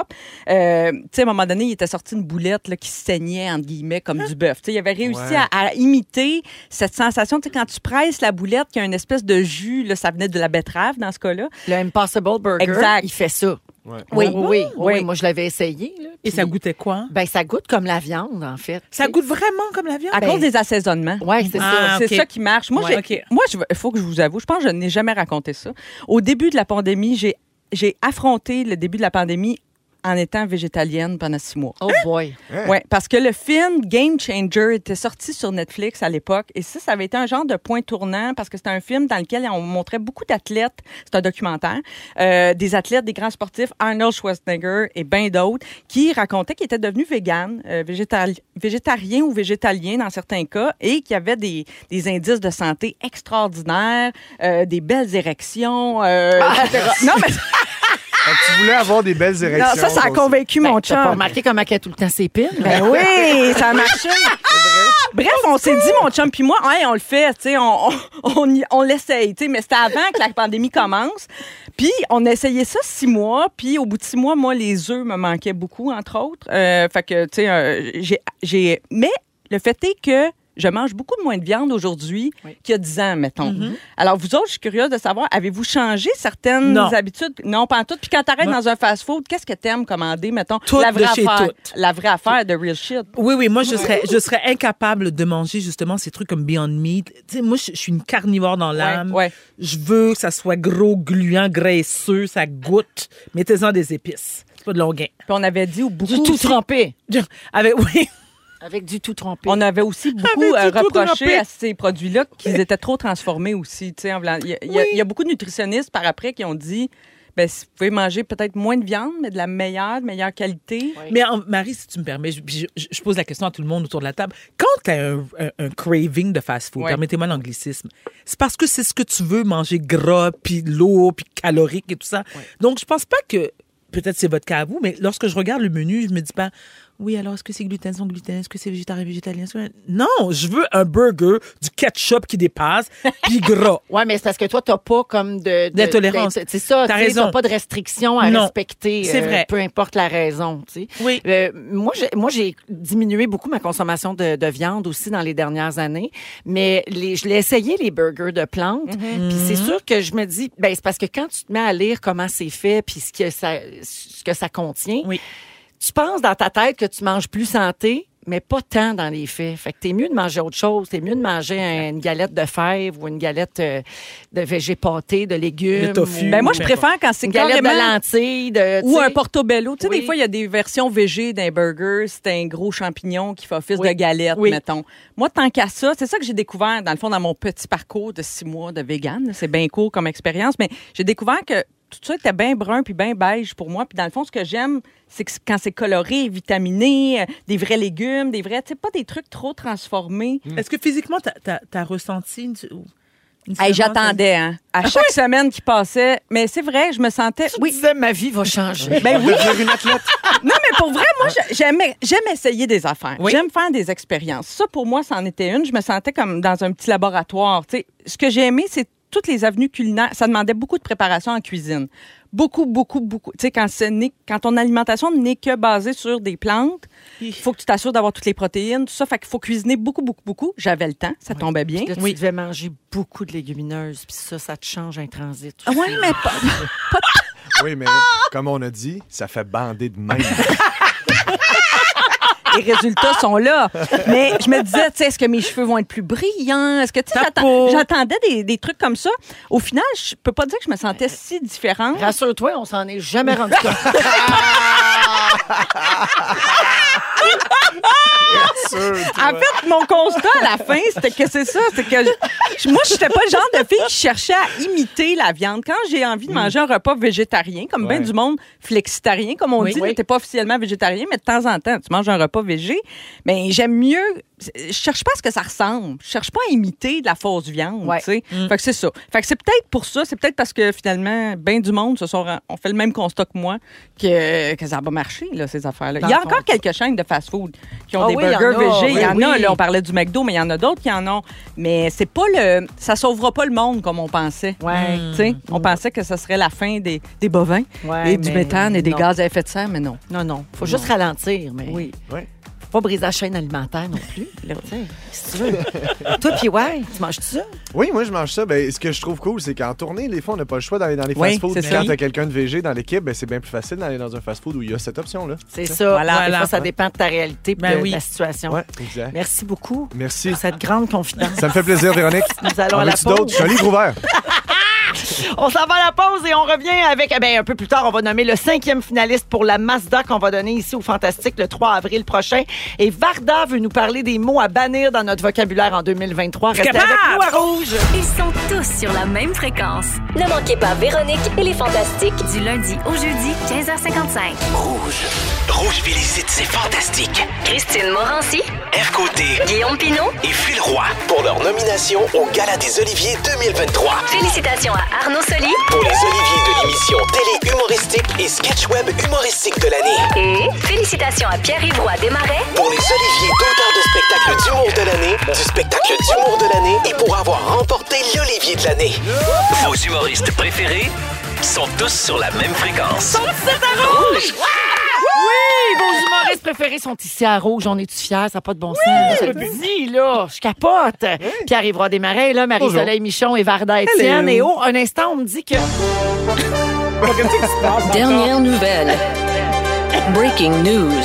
Euh, tu sais, à un moment donné, il était sorti une boulette là, qui saignait, entre guillemets, comme du bœuf. Tu sais, il avait réussi Ouais. à, à imiter cette sensation. Tu sais, quand tu presses la boulette, qu'il y a une espèce de jus, là, ça venait de la betterave dans ce cas-là. Le Impossible Burger, Exact. il fait ça. Ouais. Oui, Oui. oui, oui, Oui. oui. Moi, je l'avais essayé. là, Et puis- ça goûtait quoi? Ben, ça goûte comme la viande, en fait. Ça goûte vraiment comme la viande? À Ben, cause des assaisonnements. Ouais, c'est Ah, ça. C'est ça qui marche. Moi, il faut que je vous avoue, je pense que je n'ai jamais raconté ça. Au début de la pandémie, j'ai j'ai affronté le début de la pandémie en étant végétalienne pendant six mois. Oh boy. Ouais, parce que le film Game Changer était sorti sur Netflix à l'époque. Et ça, ça avait été un genre de point tournant parce que c'était un film dans lequel on montrait beaucoup d'athlètes. C'est un documentaire. euh, des athlètes, des grands sportifs, Arnold Schwarzenegger et bien d'autres, qui racontaient qu'ils étaient devenus véganes, euh, végétal- végétariens ou végétaliens dans certains cas, et qui avaient des, des indices de santé extraordinaires, euh, des belles érections. euh, etc. Non, mais Tu voulais avoir des belles non, érections. ça, ça a convaincu mon Ben, T'as pas chum. remarqué comment elle a tout le temps ses piles? Ben oui, ça a marché. Bref, on s'est dit, mon chum puis moi, hey, on le fait, tu sais, on, on, on, y- on l'essaye, tu sais, mais c'était avant que la pandémie commence. Puis on a essayé ça six mois, puis au bout de six mois, moi, les œufs me manquaient beaucoup, entre autres. Euh, fait que, tu sais, euh, j'ai, j'ai... Mais le fait est que je mange beaucoup de moins de viande aujourd'hui qu'il y a dix ans, mettons. Alors, vous autres, je suis curieuse de savoir, avez-vous changé certaines Non. habitudes? Non, pas en tout. Puis quand t'arrêtes dans un fast-food, qu'est-ce que t'aimes commander, mettons? La de vraie chez affaire. tout. La vraie affaire de real shit. Oui, oui, moi, je serais, je serais incapable de manger justement ces trucs comme Beyond Meat. Tu sais, moi, je, je suis une carnivore dans l'âme. ouais. Je veux que ça soit gros, gluant, graisseux, ça goûte. Mettez-en des épices. C'est pas de longuin. Puis on avait dit ou beaucoup. Du tout trempé. Avec, oui. Avec du tout trempé. On avait aussi beaucoup euh, reproché à ces produits-là qu'ils étaient trop transformés aussi. Il y, y a- il y a beaucoup de nutritionnistes par après qui ont dit ben, si vous pouvez manger peut-être moins de viande, mais de la meilleure, de meilleure qualité. Mais en- Marie, si tu me permets, je, je- je pose la question à tout le monde autour de la table. Quand tu as un, un- un craving de fast-food, permettez-moi l'anglicisme, c'est parce que c'est ce que tu veux manger gras, puis lourd, puis calorique et tout ça. Donc, je pense pas que, peut-être c'est votre cas à vous, mais lorsque je regarde le menu, je me dis pas, oui, alors est-ce que c'est gluten sans gluten? Est-ce que c'est végétarien, végétalien? Non, je veux un burger, du ketchup qui dépasse, puis gras. Ouais, mais c'est parce que toi, t'as pas comme de... D'intolérance. d'int- C'est ça, T'as raison. t'as pas de restrictions à Non, respecter. c'est euh, vrai. Peu importe la raison, tu sais. Oui. Euh, moi, j'ai, moi, j'ai diminué beaucoup ma consommation de, de viande aussi dans les dernières années, mais les, je l'ai essayé, les burgers de plantes, Mm-hmm. puis c'est sûr que je me dis, ben, c'est parce que quand tu te mets à lire comment c'est fait, puis ce que ça, ce que ça contient, Oui. Tu penses dans ta tête que tu manges plus santé, mais pas tant dans les faits. Fait que t'es mieux de manger autre chose. T'es mieux de manger un- une galette de fèves ou une galette euh, de végé pâté, de légumes. De tofu. ou Ben moi, je préfère quand c'est une galette carrément... de lentilles. De, Ou un portobello. Tu sais, Oui. des fois, il y a des versions végé d'un burger. C'est un gros champignon qui fait office Oui. de galette, Oui. mettons. Moi, tant qu'à ça, c'est ça que j'ai découvert, dans le fond, dans mon petit parcours de six mois de vegan. C'est bien court comme expérience, mais j'ai découvert que tout ça était bien brun puis bien beige pour moi. Puis dans le fond, ce que j'aime, c'est que quand c'est coloré, vitaminé, euh, des vrais légumes, des vrais, tu sais, pas des trucs trop transformés. Est-ce que physiquement, tu as, ressenti une, Hey? J'attendais, hein, à chaque semaine qui passait. Mais c'est vrai, je me sentais... Tu disais, ma vie va changer. Ben oui. Une athlète. Non, mais pour vrai, moi, j'ai- j'aime, j'aime essayer des affaires. Oui. J'aime faire des expériences. Ça, pour moi, c'en était une. Je me sentais comme dans un petit laboratoire. Tu sais, ce que j'ai aimé, c'est toutes les avenues culinaires. Ça demandait beaucoup de préparation en cuisine. Beaucoup, beaucoup, beaucoup. Tu sais, quand, ton alimentation n'est que basée sur des plantes, il faut que tu t'assures d'avoir toutes les protéines, tout ça. Fait qu'il faut cuisiner beaucoup, beaucoup, beaucoup. J'avais le temps. Ça tombait bien. Là, tu devais manger beaucoup de légumineuses, puis ça, ça te change un transit. Ah ouais, mais pas- Oui, mais comme on a dit, ça fait bander de même. les résultats sont là. Mais je me disais, tu sais, est-ce que mes cheveux vont être plus brillants? Est-ce que, tu sais, j'attendais des, des trucs comme ça. Au final, je peux pas dire que je me sentais si différente. Rassure-toi, on s'en est jamais rendu compte. En fait, mon constat à la fin, c'était que c'est ça. C'est que je- moi, je n'étais pas le genre de fille qui cherchait à imiter la viande. Quand j'ai envie de manger un repas végétarien, comme Ouais. bien du monde flexitarien, comme on Oui. dit, Oui. t'es pas officiellement végétarien, mais de temps en temps, tu manges un repas végé. Mais j'aime mieux. Je cherche pas à ce que ça ressemble. Je cherche pas à imiter de la fausse viande. Ouais. sais. Fait que c'est ça. Fait que c'est peut-être pour ça. C'est peut-être parce que finalement, bien du monde se sont, on fait le même constat que moi que, que ça va marcher, là, ces affaires-là. Il y a encore quelques chaînes de fast-food qui ont Ah des oui, il y en burgers a. végés. Il y Oui, en a, oui. là, on parlait du McDo, mais il y en a d'autres qui en ont. Mais c'est pas le. Ça sauvera pas le monde comme on pensait. Ouais. Tu sais, On pensait que ce serait la fin des, des bovins Ouais, et du méthane et des non. gaz à effet de serre, mais non. Non, non. Faut juste ralentir, mais Oui. Faut pas briser la chaîne alimentaire non plus. Là, tu sais, si tu veux. Toi, puis ouais, tu manges ça? Oui, moi, je mange ça. Ben, ce que je trouve cool, c'est qu'en tournée, des fois, on n'a pas le choix d'aller dans les Oui, fast-foods. ça. Quand tu as quelqu'un de VG dans l'équipe, ben, c'est bien plus facile d'aller dans un fast-food où il y a cette option-là. C'est ça. Voilà. Des Voilà. fois, ça dépend de ta réalité et Ben de oui. ta situation. Ouais, exact. Merci beaucoup Merci. pour cette grande confidence. Ça me fait plaisir, Véronique. Nous allons En à la veux-tu d'autres? pause. Je suis un livre ouvert. On s'en va à la pause et on revient avec, eh ben, un peu plus tard, on va nommer le cinquième finaliste pour la Mazda qu'on va donner ici au Fantastique le 3 avril prochain. Et Varda veut nous parler des mots à bannir dans notre vocabulaire en 2023. Restez avec nous à Rouge. Ils sont tous sur la même fréquence. Ne manquez pas Véronique et les Fantastiques. Du lundi au jeudi, 15h55. Rouge. Rouge félicite, c'est fantastique. Christine Morancy, F côté Guillaume Pinot, et Phil Roy pour leur nomination au Gala des Oliviers 2023. félicitations à Arnaud Soli Pour les Oliviers de l'émission télé humoristique et sketch web humoristique de l'année. et félicitations à Pierre-Yves Roy Desmarais Pour les Oliviers d'auteur de spectacle d'humour de l'année, du spectacle d'humour de l'année et pour avoir remporté l'Olivier de l'année. Vos humoristes préférés sont tous sur la même fréquence. Oui, vos humoristes préférés sont ici à Rouge. On est-tu fiers? Ça n'a pas de bon sens. Je te le dis, là. Je capote. Pierre-Yves Desmarais, là, Marie-Soleil Michon et Varda Étienne. Et oh, un instant, on me dit que... Dernière nouvelle. Breaking news.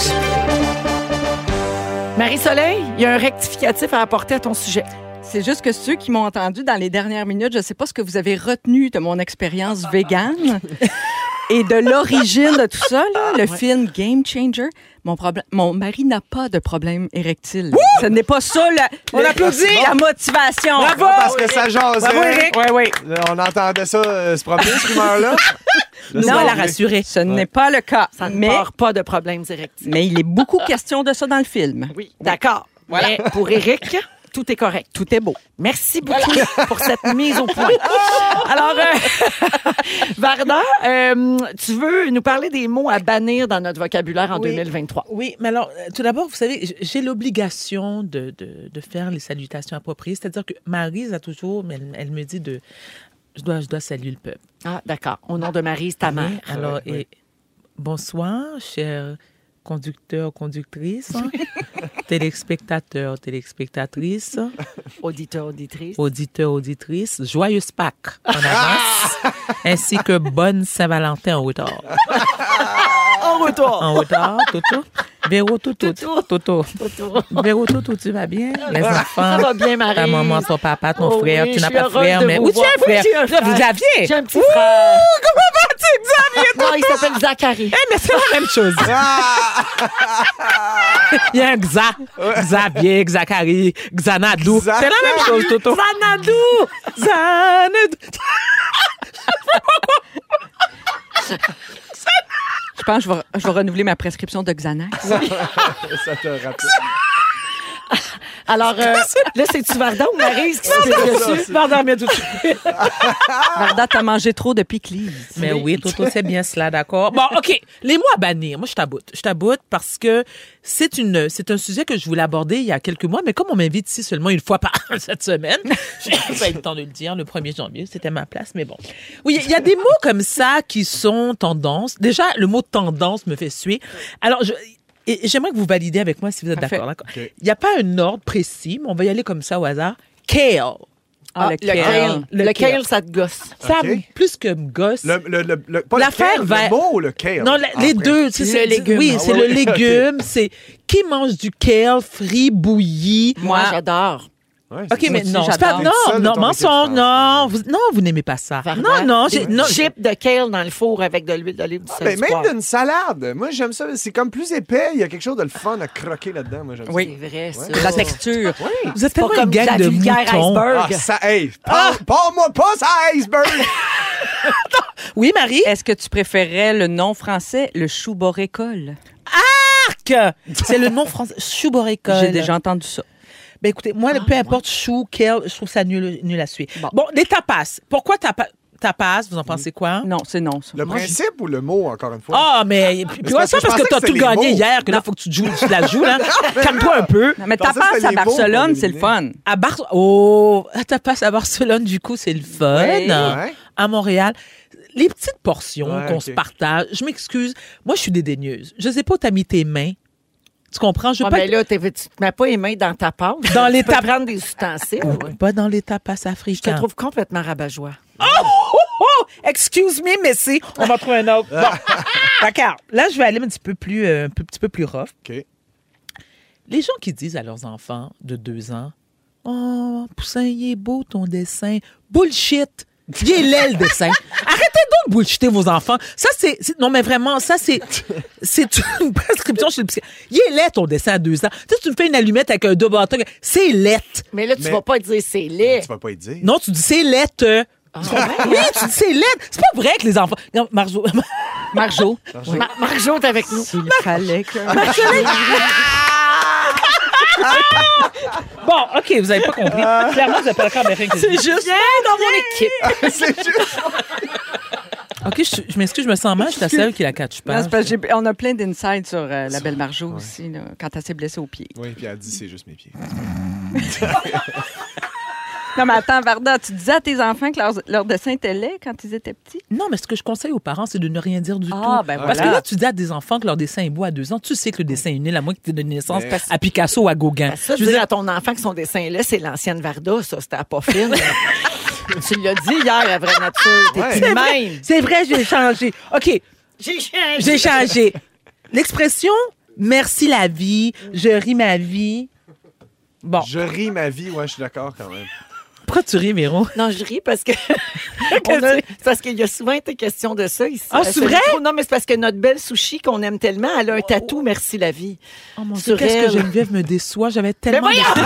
Marie-Soleil, il y a un rectificatif à apporter à ton sujet. C'est juste que ceux qui m'ont entendu dans les dernières minutes, je ne sais pas ce que vous avez retenu de mon expérience végane et de l'origine de tout ça, là, le film Game Changer. Mon, problème, mon mari n'a pas de problème érectile. Ce n'est pas ça la, On le- applaudit. la motivation. Bravo! Parce que ça jasait. Bravo, Eric. Oui, oui. Là, On entendait ça euh, se promener, ce rumeur-là. Nous Non, voilà rassurés. Ce n'est pas le cas. Ça ne mais, part pas de problèmes érectiles. mais il est beaucoup question de ça dans le film. Oui, d'accord. Mais pour Eric, tout est correct. Tout est beau. Merci beaucoup pour cette mise au point. Alors, euh, Varda, euh, tu veux nous parler des mots à bannir dans notre vocabulaire en Oui. 2023? Oui, mais alors, euh, tout d'abord, vous savez, j'ai l'obligation de, de, de faire les salutations appropriées. C'est-à-dire que Marise a toujours, elle, elle me dit de. Je dois, je dois saluer le peuple. Ah, d'accord. Au nom de Marie, ta mère. Oui, Alors, et, bonsoir, chers conducteurs, conductrices, téléspectateurs, téléspectatrices, Auditeur, auditrice. auditeurs, auditrices. Joyeuse Pâques en avance, ainsi que bonne Saint-Valentin en retard. En retour. En retard, Toto. Véro, Toto. Toto. Véro, Toto, tu vas bien? Les enfants. Ça va bien, Marie. Ta maman, ton papa, ton Oh frère. oui, tu n'as pas de frère, mais. Où tu un frère? Vous frère. aviez? J'ai un petit frère. Comment vas-tu, Xavier? Non, il s'appelle Zachary. Eh, mais c'est la même chose. Il y a un Xa, Xavier, Zachary, Xanadou. C'est la même chose, Toto. Zanadou. Xanadou. Je pense que je vais, je vais renouveler ma prescription de Xanax. ça te rappelle. Alors, euh, là, c'est-tu Varda ou Marie qui s'est dessus? Varda, mais tout de suite. Varda, t'as mangé trop de piclis. Mais oui, Toto, c'est bien cela, d'accord. Bon, OK. Les mots à bannir. Moi, je taboute. Je taboute parce que c'est une, c'est un sujet que je voulais aborder il y a quelques mois, mais comme on m'invite ici seulement une fois par cette semaine, j'ai pas eu le temps de le dire. Le 1er janvier, c'était ma place, mais bon. Oui, il y a des mots comme ça qui sont tendance. Déjà, le mot tendance me fait suer. Alors, je, et j'aimerais que vous validiez avec moi si vous êtes d'accord. Il n'y a pas un ordre précis, mais on va y aller comme ça au hasard. Kale. Ah, le lequel? kale. Le Le kale. kale, ça te gosse. Ça, plus que me gosse. Le, le, le, le- pas kale, va- le mot ou le kale? Non, la- Ah, les deux. sais, Le c'est- légume. Oui, Ah, c'est le légume. C'est qui mange du kale frit, bouilli. Moi, j'adore. Ouais, OK, mais non, c'est pas, non, non, mensonge, non, vous, non, vous n'aimez pas ça. Non, non, j'ai, non, chips de kale dans le four avec de l'huile d'olive, du sel, Ben, même d'une salade. Moi, j'aime ça. C'est comme plus épais. Il y a quelque chose de le fun à croquer là-dedans. Moi, j'aime Oui. C'est vrai, ça. La texture. vous êtes Pas tellement comme une gang de vulgaire moutons. Ah, ça, hey, parle- parle-moi pas ça, iceberg! Oui, Marie? Est-ce que tu préférais le nom français, le chouborécole? Arc! C'est le nom français. Chouborécole. J'ai déjà entendu ça. Ben écoutez, moi, peu importe chou, kale, je trouve ça nul, nul à suivre. Bon. Bon, les tapas. Pourquoi tapas? Tapas, vous en pensez quoi? Non, c'est non, ça. Le Moi, je- principe ou le mot, encore une fois? Ah, mais. Puis, puis ouais, parce ça parce que t'as tout gagné mots. hier, que là, faut que tu, te joues, tu la joues, là. Calme-toi un peu. Non, mais tapas à Barcelone, c'est le fun. À Bar oh, tapas à Barcelone, du coup, c'est le fun. Ouais. À Montréal, les petites portions Ouais, qu'on se partage. Je m'excuse, moi, je suis dédaigneuse. Je sais pas où t'as mis tes mains. Tu comprends? Je veux Ah, pas mais là, t'es- tu te mets pas les mains dans ta pâte. Dans les prendre des ustensiles. ouais. pas dans les tapas Je te africains. trouve complètement rabat-joie. Oh, oh, excuse me, mais c'est. On va trouver un autre. Bon, d'accord. Là, je vais aller un petit peu plus, euh, un peu- petit peu plus rough. OK. Les gens qui disent à leurs enfants de deux ans Oh, Poussin, il est beau ton dessin. Bullshit. Il est laid, le dessin. Arrêtez donc de bullshiter vos enfants. Ça, c'est... Non, mais vraiment, ça, c'est... C'est une prescription chez le psychiatre. Il est laid, ton dessin à deux ans. Tu sais, tu me fais une allumette avec un double bâton. C'est laid. Mais là, tu Mais- vas pas dire c'est laid. Tu vas pas y dire. Non, tu dis c'est laid. euh. Oui, tu dis c'est laid. C'est pas vrai que les enfants... Non, Marjo... Marjo. Mar- Marjo est avec nous. Il fallait que. Bon, OK, vous avez pas compris. Clairement, vous n'avez pas d'accord avec rien que je dis. juste dans mon équipe. OK, je, je m'excuse, je me sens mal. Je suis la seule qui la catch Non, pas. c'est parce que j'ai- on a plein d'insides sur euh, la belle Marjo aussi, là, quand elle s'est blessée au pied. Oui, puis elle dit c'est juste mes pieds. Non, mais attends, Varda, tu disais à tes enfants que leur, leur dessin était laid quand ils étaient petits? Non, mais ce que je conseille aux parents, c'est de ne rien dire du Ah, tout. ben Parce voilà. que là, tu dis à des enfants que leur dessin est beau à deux ans, tu sais que le dessin est nul, à moins que tu aies donné naissance Mais- à Picasso ou à Gauguin. Ça, je veux dire à ton enfant que son dessin est laid, c'est l'ancienne Varda, ça. C'était à pas fine. tu l'as dit hier, la vraie nature. T'es Ouais. de même. C'est vrai, j'ai changé. OK, J'ai changé. j'ai changé. L'expression « merci la vie »,« je ris ma vie ». Bon, Je ris ma vie, ouais, je suis d'accord quand même. Pourquoi tu ris, Véro? Non, je ris parce que. a- parce qu'il y a souvent été question de ça ici. Ah, c'est ce vrai? Non, mais c'est parce que notre belle sushi qu'on aime tellement, elle a un tatou, merci la vie. Oh mon Dieu, qu'est-ce que Geneviève me déçoit? J'avais tellement de pour elle.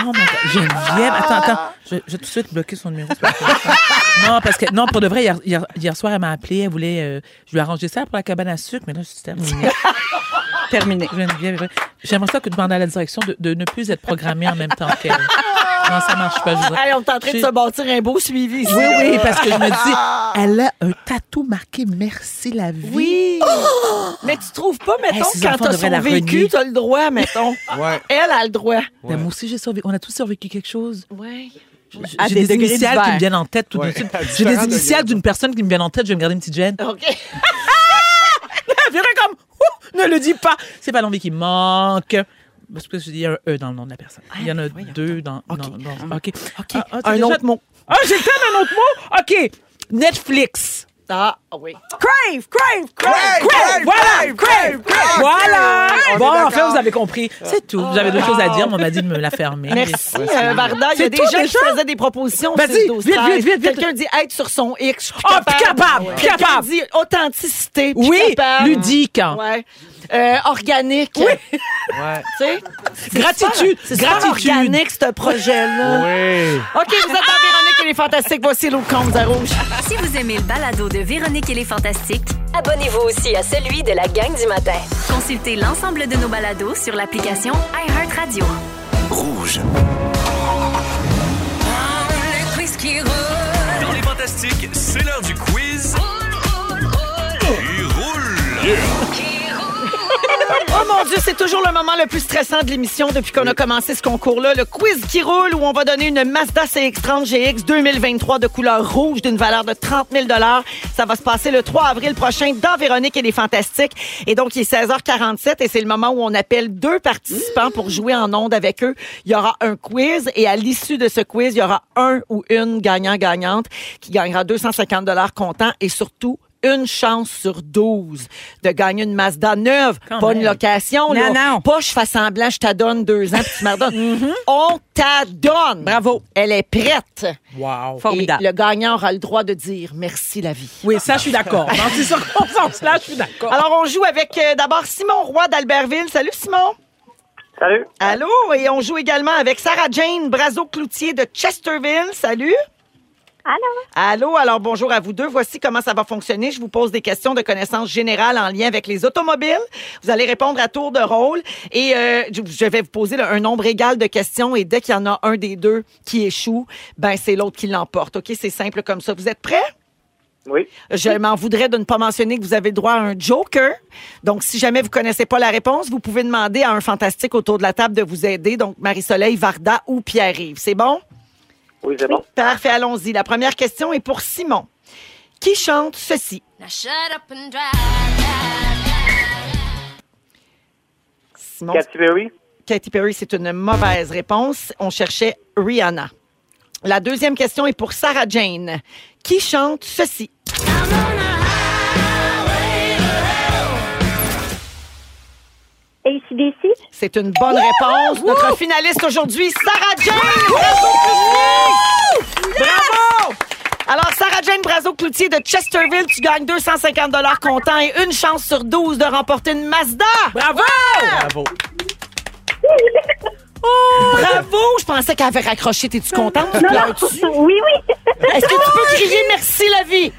Oh mon God. Geneviève, attends, attends. Je, je vais tout de suite bloquer son numéro. non, parce que, non, pour de vrai, hier, hier- hier soir, elle m'a appelé. Elle voulait, euh, je lui ai arrangé ça pour la cabane à sucre, mais là, c'est terminé. Terminé. Geneviève, j'aimerais ça que tu demandes à la direction de, de ne plus être programmée en même temps qu'elle. Non, ça marche pas. Je Hey, on est en train de se bâtir un beau suivi ici. Oui, oui, parce que je me dis, elle a un tatou marqué Merci la vie. Oui. Mais tu trouves pas, mettons, Hey, quand t'as survécu, t'as le droit, mettons. Ouais. Elle a le droit. Ben, moi aussi, j'ai survécu. On a tous survécu quelque chose. Ouais. À J'ai des initiales divers. qui me viennent en tête tout Ouais, de suite. J'ai des initiales d'une personne qui me vient en tête. Je vais me garder une petite gêne. OK. Comme, ne le dis pas. C'est pas l'envie qui manque. Parce que je dis un E dans le nom de la personne. Il y en a deux dans. OK. OK. Ah, ah, t'as Un déjà- autre mot. Ah, j'ai le temps d'un autre mot? OK. Netflix. Ah, oui. Crave, crave, crave! Crave, voilà, crave, crave, voilà. On est Bon, enfin, vous avez compris. C'est tout. J'avais d'autres choses à dire, mais on m'a dit de me la fermer. Merci, euh, Varda. Il y a des gens qui déjà? faisaient des propositions. Vas-y, 6, 12, vite, 13. vite, vite. Quelqu'un dit être sur son X. Je suis Ah, capable, plus Quelqu'un capable. dit authenticité. Oui, capable. ludique. Ouais. Euh, organique. Ouais. Tu sais? C'est Gratitude, C'est super gratitude. organique, ce projet-là. Oui. OK, vous êtes dans Véronique et les Fantastiques. Voici l'eau compte à rouge. Si vous aimez le balado de Véronique et les Fantastiques, Abonnez-vous aussi à celui de la gang du matin. consultez l'ensemble de nos balados sur l'application iHeartRadio. Rouge. Dans les fantastiques, Oh mon Dieu, c'est toujours le moment le plus stressant de l'émission depuis qu'on a commencé ce concours-là. Le quiz qui roule où on va donner une Mazda CX-30 GX 2023 de couleur rouge d'une valeur de 30 000 Ça va se passer le 3 avril prochain dans Véronique et les Fantastiques. Et donc, il est 16h47 et c'est le moment où on appelle deux participants pour jouer en onde avec eux. Il y aura un quiz et à l'issue de ce quiz, il y aura un ou une gagnant-gagnante qui gagnera 250 comptant et surtout une chance sur 12 de gagner une Mazda neuve, Quand pas même. une location. là. Non, non. Pas je fais semblant, je t'adonne deux ans, puis tu me redonnes. On t'adonne. Bravo. Elle est prête. Wow. Formidable. Et le gagnant aura le droit de dire merci la vie. Oui, ça, je suis d'accord. Dans ces circonstances-là, je suis d'accord. Alors, on joue avec euh, d'abord Simon Roy d'Albertville. Salut, Simon. Salut. Allô? Et on joue également avec Sarah Jane Brazo-Cloutier de Chesterville. Salut. Allô? Allô, alors bonjour à vous deux. Voici comment ça va fonctionner. Je vous pose des questions de connaissances générales en lien avec les automobiles. Vous allez répondre à tour de rôle et euh, je vais vous poser là, un nombre égal de questions et dès qu'il y en a un des deux qui échoue, ben c'est l'autre qui l'emporte. OK, c'est simple comme ça. Vous êtes prêts? Oui. Je m'en voudrais de ne pas mentionner que vous avez le droit à un joker. Donc, si jamais vous connaissez pas la réponse, vous pouvez demander à un fantastique autour de la table de vous aider. Donc, Marie-Soleil, Varda ou Pierre-Yves. C'est bon? Oui, c'est bon. Parfait, allons-y. La première question est pour Simon. Qui chante ceci? Simon, Katy Perry? Katy Perry, c'est une mauvaise réponse. On cherchait Rihanna. La deuxième question est pour Sarah Jane. Qui chante ceci? ACDC. C'est une bonne réponse. Notre finaliste aujourd'hui, Sarah Jane Brazo-Cloutier. Bravo! Alors, Sarah Jane Brazo-Cloutier de Chesterville, tu gagnes 250 comptant et une chance sur 12 de remporter une Mazda. Bravo! Bravo. Bravo! Je pensais qu'elle avait raccroché. T'es-tu contente? Tu Non, non. pleures-tu? Oui, oui. Est-ce que tu peux crier merci la vie?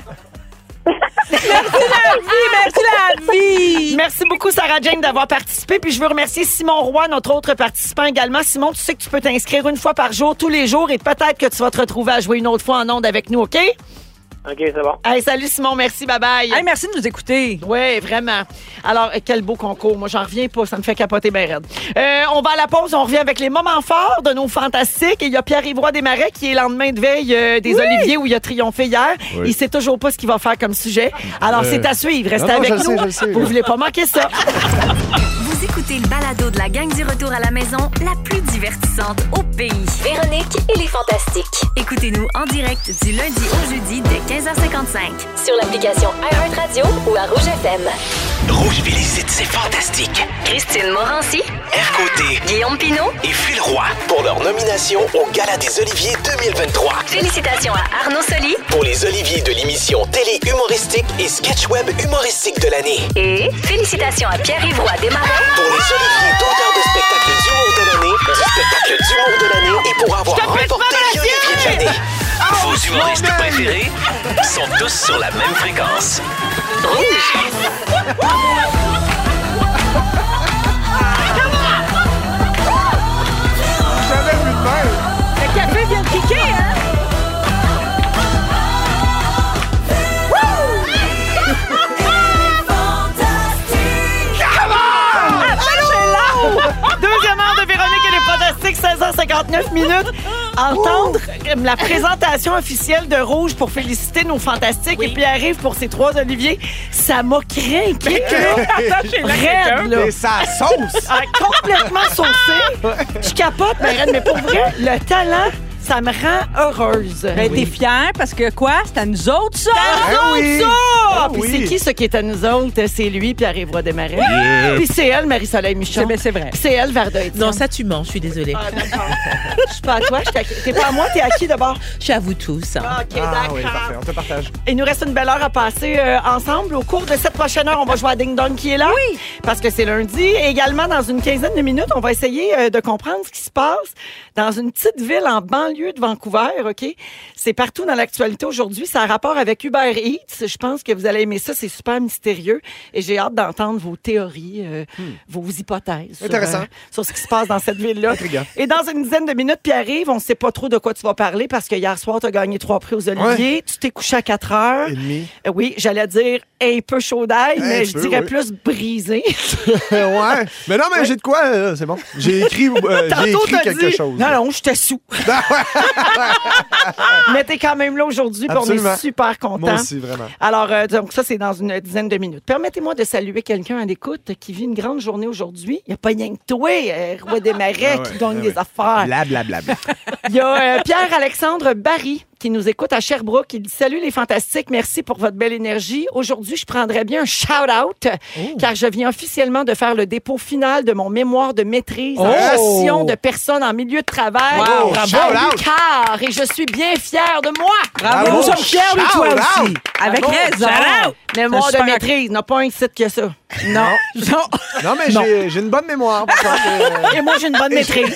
Merci la vie! Merci beaucoup, Sarah Jane, d'avoir participé. Puis je veux remercier Simon Roy, notre autre participant également. Simon, tu sais que tu peux t'inscrire une fois par jour, tous les jours, et peut-être que tu vas te retrouver à jouer une autre fois en onde avec nous, OK? OK, c'est bon. Hey, salut Simon, merci, bye bye. Hey, merci de nous écouter. Oui, vraiment. Alors, quel beau concours. Moi, j'en reviens pas. Ça me fait capoter bien raide. Euh, on va à la pause. On revient avec les moments forts de nos fantastiques. Et il y a Pierre-Yves Roy Desmarais qui est lendemain de veille euh, des Oliviers où il a triomphé hier. Oui. Il sait toujours pas ce qu'il va faire comme sujet. Alors, Euh, c'est à suivre. Restez non, non, avec le nous. sais, sais, Vous là. voulez pas manquer ça. Vous écoutez le balado de la gang du retour à la maison, la plus divertissante au pays. Véronique et les Fantastiques. Écoutez-nous en direct du lundi au jeudi dès 15h55. Sur l'application iHeartRadio ou à Rouge FM. Rouge félicite ses fantastiques. Christine Morancy, R. Côté Guillaume Pinot, et Phil Roy pour leur nomination au Gala des Oliviers 2023. félicitations à Arnaud Soli Pour les Oliviers de l'émission télé humoristique et sketch web humoristique de l'année. et félicitations à Pierre-Yves Roy Desmarais Pour les Oliviers d'auteur de spectacle d'humour de l'année, du spectacle d'humour de l'année et pour avoir remporté l'Olivier de l'année. Vos humoristes préférés sont tous sur la même fréquence. Jamais 59 minutes, entendre la présentation officielle de Rouge pour féliciter nos fantastiques et puis arrive pour ses trois Oliviers, ça m'a craqué. Raide, là. Sa sauce. Ah, complètement saucée. Je capote, mais, Red, mais pour vrai, le talent ça me rend heureuse. Ben, t'es fière parce que quoi? C'est à nous autres, ça? À nous Ah oui. autres, ça! Ah Puis c'est qui, ce qui est à nous autres? C'est lui, puis arrivera Desmarais. Puis c'est elle, Marie-Soleil Michon. C'est ben, c'est vrai. Puis c'est elle, Varda. Non, ça, tu mens. Je suis désolée. Ah, d'accord. Je suis pas à toi, je suis à qui? T'es pas à moi, t'es à qui d'abord? Je suis à vous tous. OK, Ah d'accord. oui, parfait. On te partage. Il nous reste une belle heure à passer euh, ensemble. Au cours de cette prochaine heure, on va jouer à Ding Dong qui est là. Oui. Parce que c'est lundi. Et également, dans une quinzaine de minutes, on va essayer euh, de comprendre ce qui se passe dans une petite ville en banlieue de Vancouver. OK? C'est partout dans l'actualité aujourd'hui. Ça a rapport avec Uber Eats. Je pense que vous allez aimer ça. C'est super mystérieux. Et j'ai hâte d'entendre vos théories, euh, vos hypothèses sur, Intéressant. euh, sur ce qui se passe dans cette ville-là. Et dans une dizaine de minutes, Pierre arrive. On ne sait pas trop de quoi tu vas parler parce que hier soir, tu as gagné trois prix aux Oliviers. Tu t'es couché à 4 heures. Et demi. Euh, Oui, j'allais dire un peu chaud d'ail, mais je dirais oui. plus brisé. ouais. Mais non, mais j'ai de quoi, c'est bon. J'ai écrit, écrit quelque dit, chose. Non, non, j'étais sous. Mais t'es quand même là aujourd'hui, puis on est super contents. Moi aussi, vraiment. Alors, euh, donc ça, c'est dans une dizaine de minutes. Permettez-moi de saluer quelqu'un à l'écoute qui vit une grande journée aujourd'hui. Il n'y a pas rien que toi, euh, Roi des Marais, Ah ouais, qui gagne ah des affaires. Blablabla. Il y a euh, Pierre-Alexandre Barry qui nous écoute à Sherbrooke. Il dit Salut les fantastiques, merci pour votre belle énergie. Aujourd'hui, je prendrais bien un shout-out car je viens officiellement de faire le dépôt final de mon mémoire de maîtrise en Oh! gestion de personnes en milieu de travail. Wow, bravo. Lucar. et je suis bien fière de moi. Bravo. Nous sommes fiers de toi Shout out. aussi. Avec raison. Mémoire de maîtrise, n'a pas un site que ça. Non. Non, mais j'ai- j'ai une bonne mémoire. pour ça que- Et moi, j'ai une bonne maîtrise.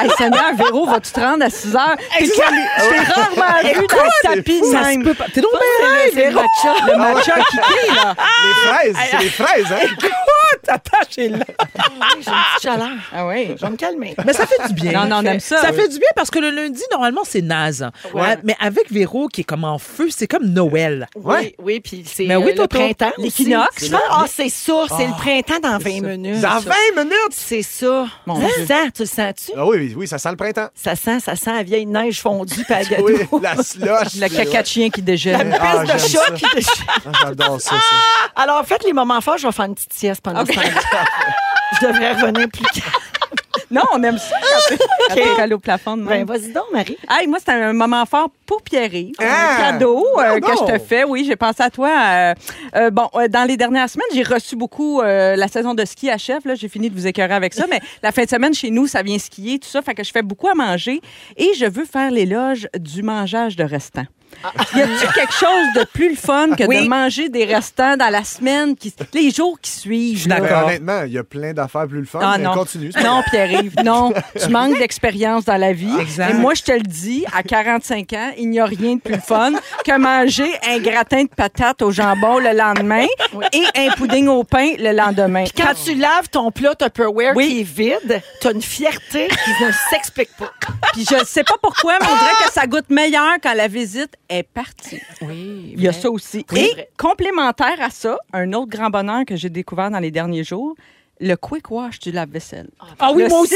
Hey, Seigneur, Véro, vas-tu te rendre à 6 heures? T'es comme- Je t'ai rarement vu dans le tapis de Ça se même. peut pas. T'es donc C'est bien le- c'est le matcha. Le matcha qui crie, là. Les fraises, c'est les fraises, hein? attaché là. J'ai une petite chaleur. Ah oui. Je vais me calmer. Mais ça fait du bien. Non, non, on aime ça. Ça fait du bien parce que le lundi, normalement, c'est naze. Ouais. Ouais, Mais avec Véro qui est comme en feu, c'est comme Noël. Oui, oui, puis c'est Mais oui, euh, le printemps. L'équinoxe. Ah, c'est ça, c'est le printemps dans 20 minutes. Dans ça. 20 minutes! C'est ça. Mon ça sent, tu le sens-tu? Ah oui, oui, oui, ça sent le printemps. Ça sent, ça sent la vieille neige fondue gâteau. Oui, la slush. Le caca de chien qui La dégèle. piste Ah, de chat qui. Ah, J'adore ça, ça. Alors, faites les moments forts, je vais faire une petite sieste pendant ce temps-là. Je devrais revenir plus calme. Non, on aime ça quand quand t'es collé au plafond. de Ben, vas-y donc, Marie. Hey, moi, c'était un moment fort pour Pierre-Yves. Ah! Un cadeau euh, que je te fais. Oui, j'ai pensé à toi. euh, euh, bon, euh, dans les dernières semaines, j'ai reçu beaucoup. euh, la saison de ski achève. Là, j'ai fini de vous écœurer avec ça. mais la fin de semaine, chez nous, ça vient skier, tout ça. Fait que je fais beaucoup à manger. Et je veux faire l'éloge du mangeage de restants. Y a-t-il quelque chose de plus le fun que Oui. de manger des restants dans la semaine, qui, les jours qui suivent? là? Ben, honnêtement, il y a plein d'affaires plus le fun. Ah mais non. continue. c'est pas Non. Pierre-Yves, non. Tu manques d'expérience dans la vie. Exact. Et moi, je te le dis, à 45 ans, il n'y a rien de plus fun que manger un gratin de patates au jambon le lendemain et un pudding au pain le lendemain. Quand tu laves ton plat Tupperware Oui. qui est vide, t'as une fierté qui ne s'explique pas. Puis je sais pas pourquoi, mais on dirait que ça goûte meilleur quand la visite est partie. Oui, Il y a ça aussi. Oui, Et vrai. complémentaire à ça, un autre grand bonheur que j'ai découvert dans les derniers jours, le quick wash du lave-vaisselle. Ah oui, Le moi aussi!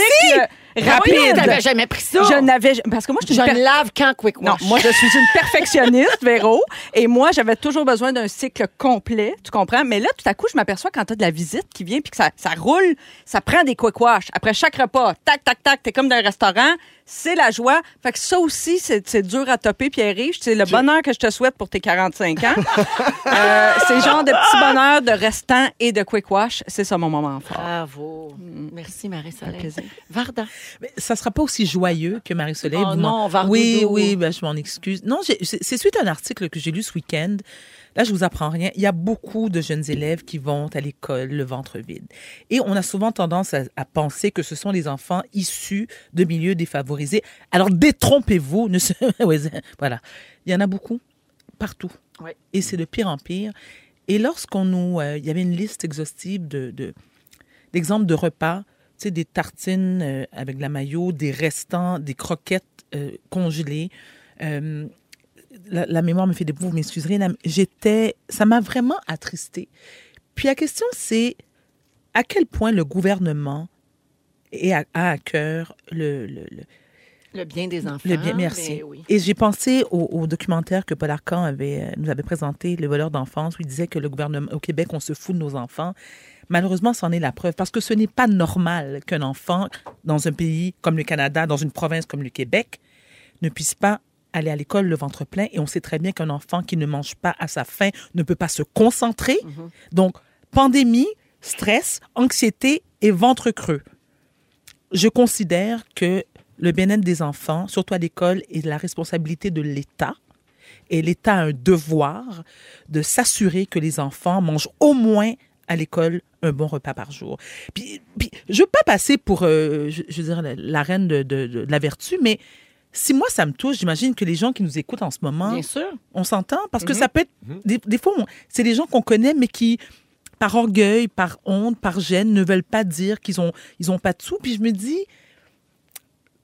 Rapide. rapide. T'avais jamais pris ça. Je n'avais parce que moi je suis Je per- lave qu'en quick Non, wash. moi, je suis une perfectionniste, Véro. Et moi, j'avais toujours besoin d'un cycle complet, tu comprends? Mais là, tout à coup, je m'aperçois quand tu as de la visite qui vient puis que ça, ça roule, ça prend des quick wash. Après chaque repas, tac, tac, tac, t'es comme dans un restaurant. C'est la joie. Fait que ça aussi, c'est c'est dur à topper, Pierre-Yves. C'est le bonheur que je te souhaite pour tes 45 ans. euh, c'est le genre de petit bonheur de restant et de quick wash. C'est ça mon moment fort. Bravo. Merci, Marie-Soleil. Varda. Mais ça sera pas aussi joyeux que Marie-Soleil. Oh non, Vardoudou. Oui, oui, ben, je m'en excuse. Non, c'est suite à un article que j'ai lu ce week-end. Là, je vous apprends rien. Il y a beaucoup de jeunes élèves qui vont à l'école le ventre vide. Et on a souvent tendance à, à penser que ce sont les enfants issus de milieux défavorisés. Alors, détrompez-vous. Ne se... Voilà. Il y en a beaucoup, partout. Et c'est de pire en pire. Et lorsqu'on nous... euh, il y avait une liste exhaustive de, de, d'exemples de repas, tu sais, des tartines euh, avec de la mayo, des restants, des croquettes euh, congelées. Euh, la, la mémoire me fait des vous m'excuserez. J'étais, ça m'a vraiment attristée. Puis la question, c'est à quel point le gouvernement est à- a à cœur le, le, le- Le bien des enfants. le bien. Merci. Ben oui. Et j'ai pensé au, au documentaire que Paul Arcan avait, euh, nous avait présenté, Le voleur d'enfance, où il disait que le gouvernement, au Québec, on se fout de nos enfants. Malheureusement, c'en est la preuve, parce que ce n'est pas normal qu'un enfant, dans un pays comme le Canada, dans une province comme le Québec, ne puisse pas aller à l'école le ventre plein. Et on sait très bien qu'un enfant qui ne mange pas à sa faim ne peut pas se concentrer. Donc, pandémie, stress, anxiété et ventre creux. Je considère que le bien-être des enfants, surtout à l'école, est la responsabilité de l'État. Et l'État a un devoir de s'assurer que les enfants mangent au moins à l'école un bon repas par jour. Puis, puis je veux pas passer pour, euh, je, je veux dire, la, la reine de, de- de la vertu, mais si moi ça me touche, j'imagine que les gens qui nous écoutent en ce moment, Bien sûr. on s'entend? Parce que ça peut être des, des fois c'est des gens qu'on connaît mais qui par orgueil, par honte, par gêne ne veulent pas dire qu'ils ont ils ont pas de sous. Puis je me dis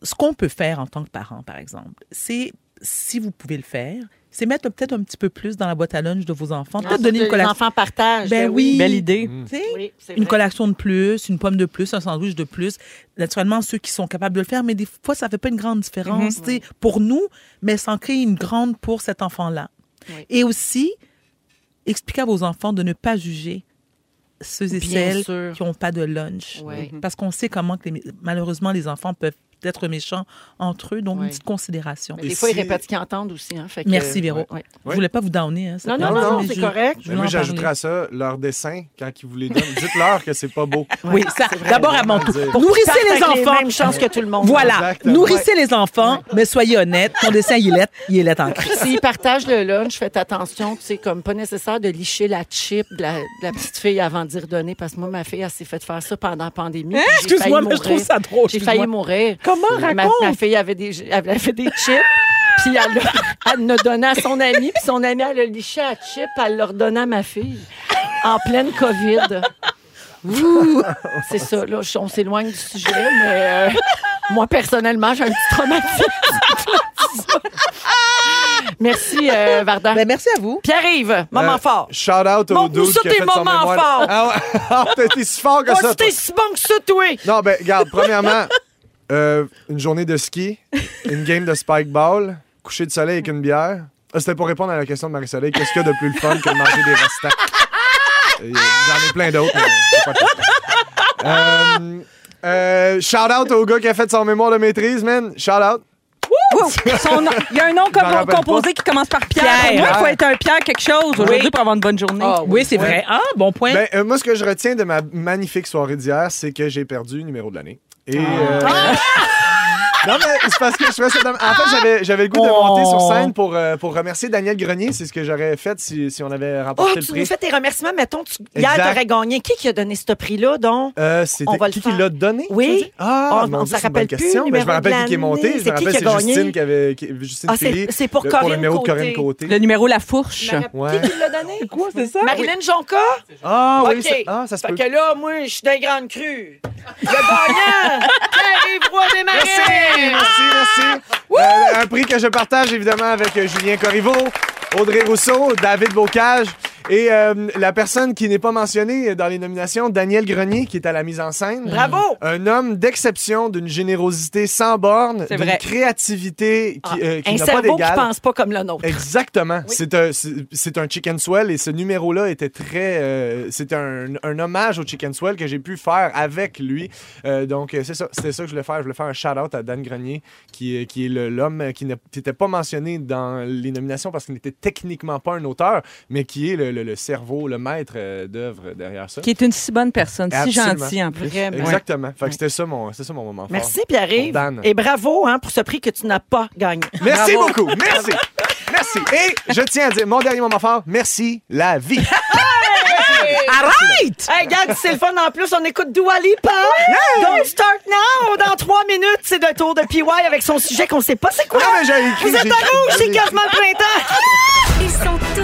ce qu'on peut faire en tant que parent par exemple, c'est si vous pouvez le faire, c'est mettre peut-être un petit peu plus dans la boîte à lunch de vos enfants, peut-être donner une Les collation. enfants partagent. Ben oui. Belle idée. Tu sais, Oui, une collation de plus, une pomme de plus, un sandwich de plus. Naturellement, ceux qui sont capables de le faire, mais des fois, ça fait pas une grande différence tu sais, pour nous, mais ça en crée une grande pour cet enfant-là. Oui. Et aussi, expliquer à vos enfants de ne pas juger ceux et Bien celles sûr. qui n'ont pas de lunch. Oui. Parce qu'on sait comment, que les- malheureusement, les enfants peuvent être méchants entre eux. Donc, Oui. une petite considération. Mais des fois, ils répètent ce qu'ils entendent aussi. Hein, fait que- Merci, Véro. Ouais, ouais. Je voulais pas vous downer. Hein, Non, non, non, mais c'est je- correct. je moi, j'ajouterais à ça leur dessin quand ils vous les donnent. Dites-leur que c'est pas beau. Oui, ça, d'abord à mon tour. Dire. Nourrissez les enfants. Les mêmes chances que tout le monde. Voilà. Nourrissez les enfants, mais soyez honnête. Ton dessin, il est lettre. Il est lettre en crise. S'ils partagent le lunch, faites attention. C'est comme pas nécessaire de licher la chip de la, de la petite fille avant d'y redonner. Parce que moi, ma fille, elle s'est fait faire ça pendant la pandémie. Hein? Excuse-moi, mais je trouve ça drôle. J'ai failli mourir. Comment Ma, raconte? ma fille avait des, elle avait des chips. Puis elle, l'a- elle l'a donné à son ami. Puis son ami, elle a liché la chip. Elle l'a redonné à ma fille. En pleine COVID. C'est ça. Là, on s'éloigne du sujet. Mais euh, moi, personnellement, j'ai un petit traumatisme. Merci, euh, Varda. Ben, merci à vous. Pierre-Yves, moment Euh, fort. Shout out au dude ça, tes moments forts. Ah ouais. Ah, t'as été si fort que Oh, ça. c'était si bon que ça, toi. Non, ben, regarde, premièrement, euh, une journée de ski, une game de spike ball, coucher de soleil avec une bière. Ah, C'était pour répondre à la question de Marie-Soleil. Qu'est-ce qu'il y a de plus le fun que de manger des restants? Euh, J'en ai plein d'autres, mais c'est pas tout. Euh, euh, shout out au gars qui a fait son mémoire de maîtrise, man. Shout out. Wouh! Son nom- Il y a un nom m'en com- rappelle composé qui commence par Pierre. Pierre. Pour moi, il faut Ah. être un Pierre quelque chose aujourd'hui pour avoir une bonne journée. Oui, c'est vrai. Ah, bon point. Ben, euh, moi, ce que je retiens de ma magnifique soirée d'hier, c'est que j'ai perdu le numéro de l'année. Et. euh, Non, mais c'est parce que je trouvais ça dommage. En fait, j'avais, j'avais le goût de Oh. monter sur scène pour, euh, pour remercier Daniel Grenier. C'est ce que j'aurais fait si, si on avait Oh, remporté le tu prix. nous fais tes remerciements. Mettons, tu... hier, Exact. t'aurais gagné. Qui qui a donné ce prix-là, donc? Euh, c'était On va le qui qui l'a donné? Oui. tu? Ah, On- mon on Dieu, s'en c'est une bonne rappelle plus, question. le Mais je me rappelle de qui est monté. Je C'est me qui rappelle qui a c'est gagné? Justine qui avait. qui- Justine Ah, c'est- Philly, c'est pour le- Corinne le numéro de Côté. Corinne Côté. Le numéro La Fourche. Ouais. Qui qui l'a donné? Quoi, c'est ça? Marilyn Jonca? Ah oui, ça, ah, ça se fait peut. que là, moi, je suis d'un grande crue. Le gagnant, Pierre-Yves Roy des Marais. Merci, merci, merci. Euh, un prix que je partage évidemment avec euh, Julien Corriveau, Audrey Rousseau, David Bocage et euh, la personne qui n'est pas mentionnée dans les nominations, Daniel Grenier, qui est à la mise en scène. Bravo! Un homme d'exception, d'une générosité sans borne, C'est d'une vrai. créativité qui, euh, qui Un n'a pas cerveau qui d'égal. pense pas comme le nôtre. Exactement. C'est un, c'est c'est un chicken swell et ce numéro-là était très. euh, C'était un, un hommage au chicken swell que j'ai pu faire avec lui. Euh, donc, euh, c'est ça. C'était ça que je voulais faire. Je voulais faire un shout-out à Dan Grenier, qui, euh, qui est le- l'homme qui n'était pas mentionné dans les nominations parce qu'il n'était techniquement pas un auteur, mais qui est le, le- le cerveau, le maître euh, d'œuvre derrière ça. Qui est une si bonne personne, si Absolument. gentille en plus. Vraiment. Exactement. Fait que c'était ça mon, ça mon moment fort. Merci, Pierre-Yves. Et bravo hein, pour ce prix que tu n'as pas gagné. Merci Bravo. beaucoup. Merci. Merci. Et je tiens à dire, mon dernier moment fort, merci la vie. Arrête! Hey, regarde, c'est le fun en plus. On écoute Dua Lipa. Don't start now. Dans trois minutes, c'est le tour de PY avec son sujet qu'on sait pas c'est quoi. Non, mais j'ai écrit, Vous êtes à rouge, c'est quasiment le printemps.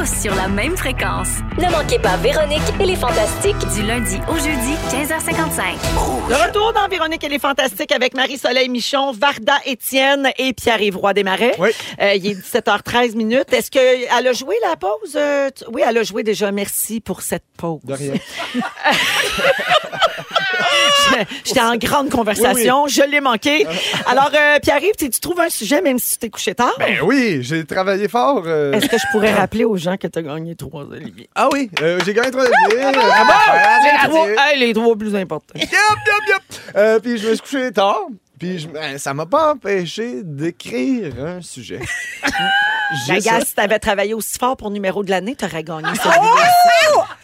Tous sur la même fréquence. Ne manquez pas Véronique et les Fantastiques. Du lundi au jeudi, 15h55. De retour dans Véronique et les Fantastiques avec Marie-Soleil Michon, Varda Étienne et Pierre-Yves Roy Desmarais. Oui. Euh, il est 17h13 minutes. Est-ce qu'elle a joué la pause? Euh, tu- oui, elle a joué déjà. Merci pour cette pause. De rien. J'étais en grande conversation. Je l'ai manqué. Alors, euh, Pierre-Yves, tu tu trouves un sujet même si tu t'es couché tard? Ben oui, j'ai travaillé fort. euh. Est-ce que je pourrais rappeler aux gens que tu as gagné trois Olivier? Ah oui, euh, j'ai gagné trois Olivier. Ah les, trois, hey, les trois plus importants. Yup, yup, yup. Euh, puis je me suis couché tard. Puis ben, ça m'a pas empêché d'écrire un sujet. Gars, si t'avais travaillé aussi fort pour numéro de l'année, t'aurais gagné ça.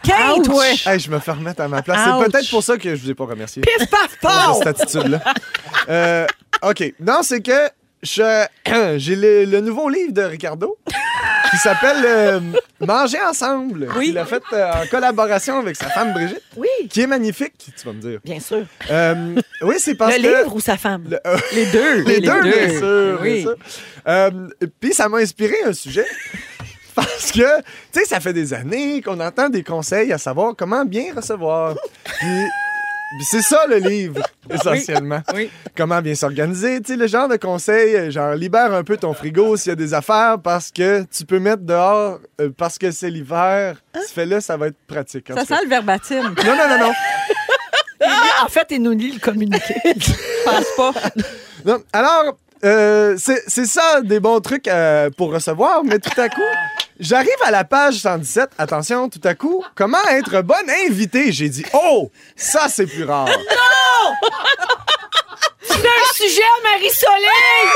Kate, toi! Hey, je me fais remettre à ma place. C'est peut-être pour ça que je vous ai pas remercié. Pif, paf, paf! cette attitude-là. Euh, OK. Non, c'est que j'ai le, le nouveau livre de Ricardo qui s'appelle euh, Manger ensemble. Oui. Il l'a fait euh, en collaboration avec sa femme Brigitte, Oui, qui est magnifique, tu vas me dire. bien sûr. Euh, oui, c'est parce le que... livre ou sa femme? Le- Les deux. les, deux, bien sûr. Oui. bien sûr. Euh, Puis ça m'a inspiré un sujet. Parce que, tu sais, ça fait des années qu'on entend des conseils à savoir comment bien recevoir. Puis c'est ça le livre, essentiellement. Oui. Comment bien s'organiser. Tu sais, le genre de conseils, euh, genre libère un peu ton frigo s'il y a des affaires parce que tu peux mettre dehors euh, parce que c'est l'hiver. Tu fais là, ça va être pratique. Ça sent le verbatim. Non, non, non, non. En fait, il nous lit le communiqué. Je pense pas. Non, alors, euh, c'est ça, des bons trucs euh, pour recevoir, mais tout à coup, j'arrive à la page 117. Attention, tout à coup, comment être bon invité? J'ai dit, oh, ça, c'est plus rare. tu as un sujet à Marie-Soleil!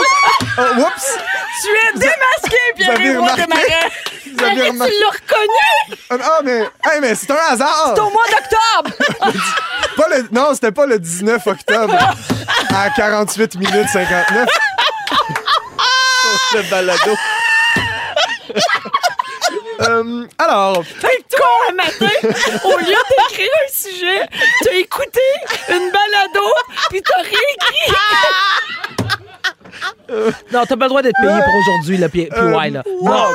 Oh, oups! Tu es démasqué, Pierre-Yves. Vous avez Tu remarqué? l'as reconnu! Ah, ah, mais, hey, mais c'est un hasard! C'est au mois d'octobre. Pas le- non, c'était pas le 19 octobre à 48 minutes 59. Sur le balado. Euh, alors, T'es con un matin, au lieu d'écrire un sujet, t'as écouté une balado, puis t'as réécrit. Non, t'as pas le droit d'être payé pour aujourd'hui, là, puis, puis ouais, là. Non.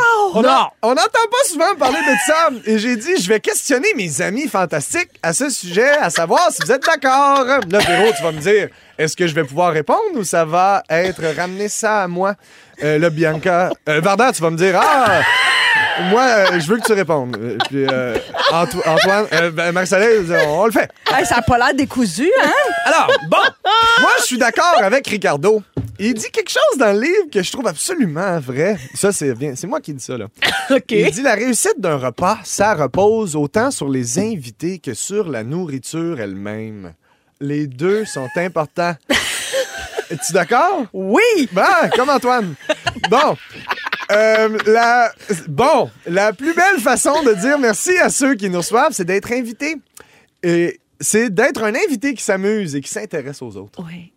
On n'entend pas souvent parler de ça. Et j'ai dit, je vais questionner mes amis fantastiques à ce sujet, à savoir si vous êtes d'accord. Là, Véro, tu vas me dire, est-ce que je vais pouvoir répondre ou ça va être ramener ça à moi? Euh, là, Bianca. Euh, Varda, tu vas me dire, ah, moi, euh, je veux que tu répondes. Euh, Puis, euh, Anto- Antoine, euh, ben, Marc-Soleil, on, on le fait. Hey, ça a pas l'air décousu, hein? Alors, bon, moi, je suis d'accord avec Ricardo. Il dit quelque chose dans le livre que je trouve absolument vrai. Ça, c'est bien. C'est moi qui dis ça, là. OK. Il dit la réussite d'un repas, ça repose autant sur les invités que sur la nourriture elle-même. les deux sont importants. Es-tu d'accord? Oui! Ben, comme Antoine. Bon. Euh, la, bon, la plus belle façon de dire merci à ceux qui nous reçoivent, c'est d'être invité. Et c'est d'être un invité qui s'amuse et qui s'intéresse aux autres. Oui.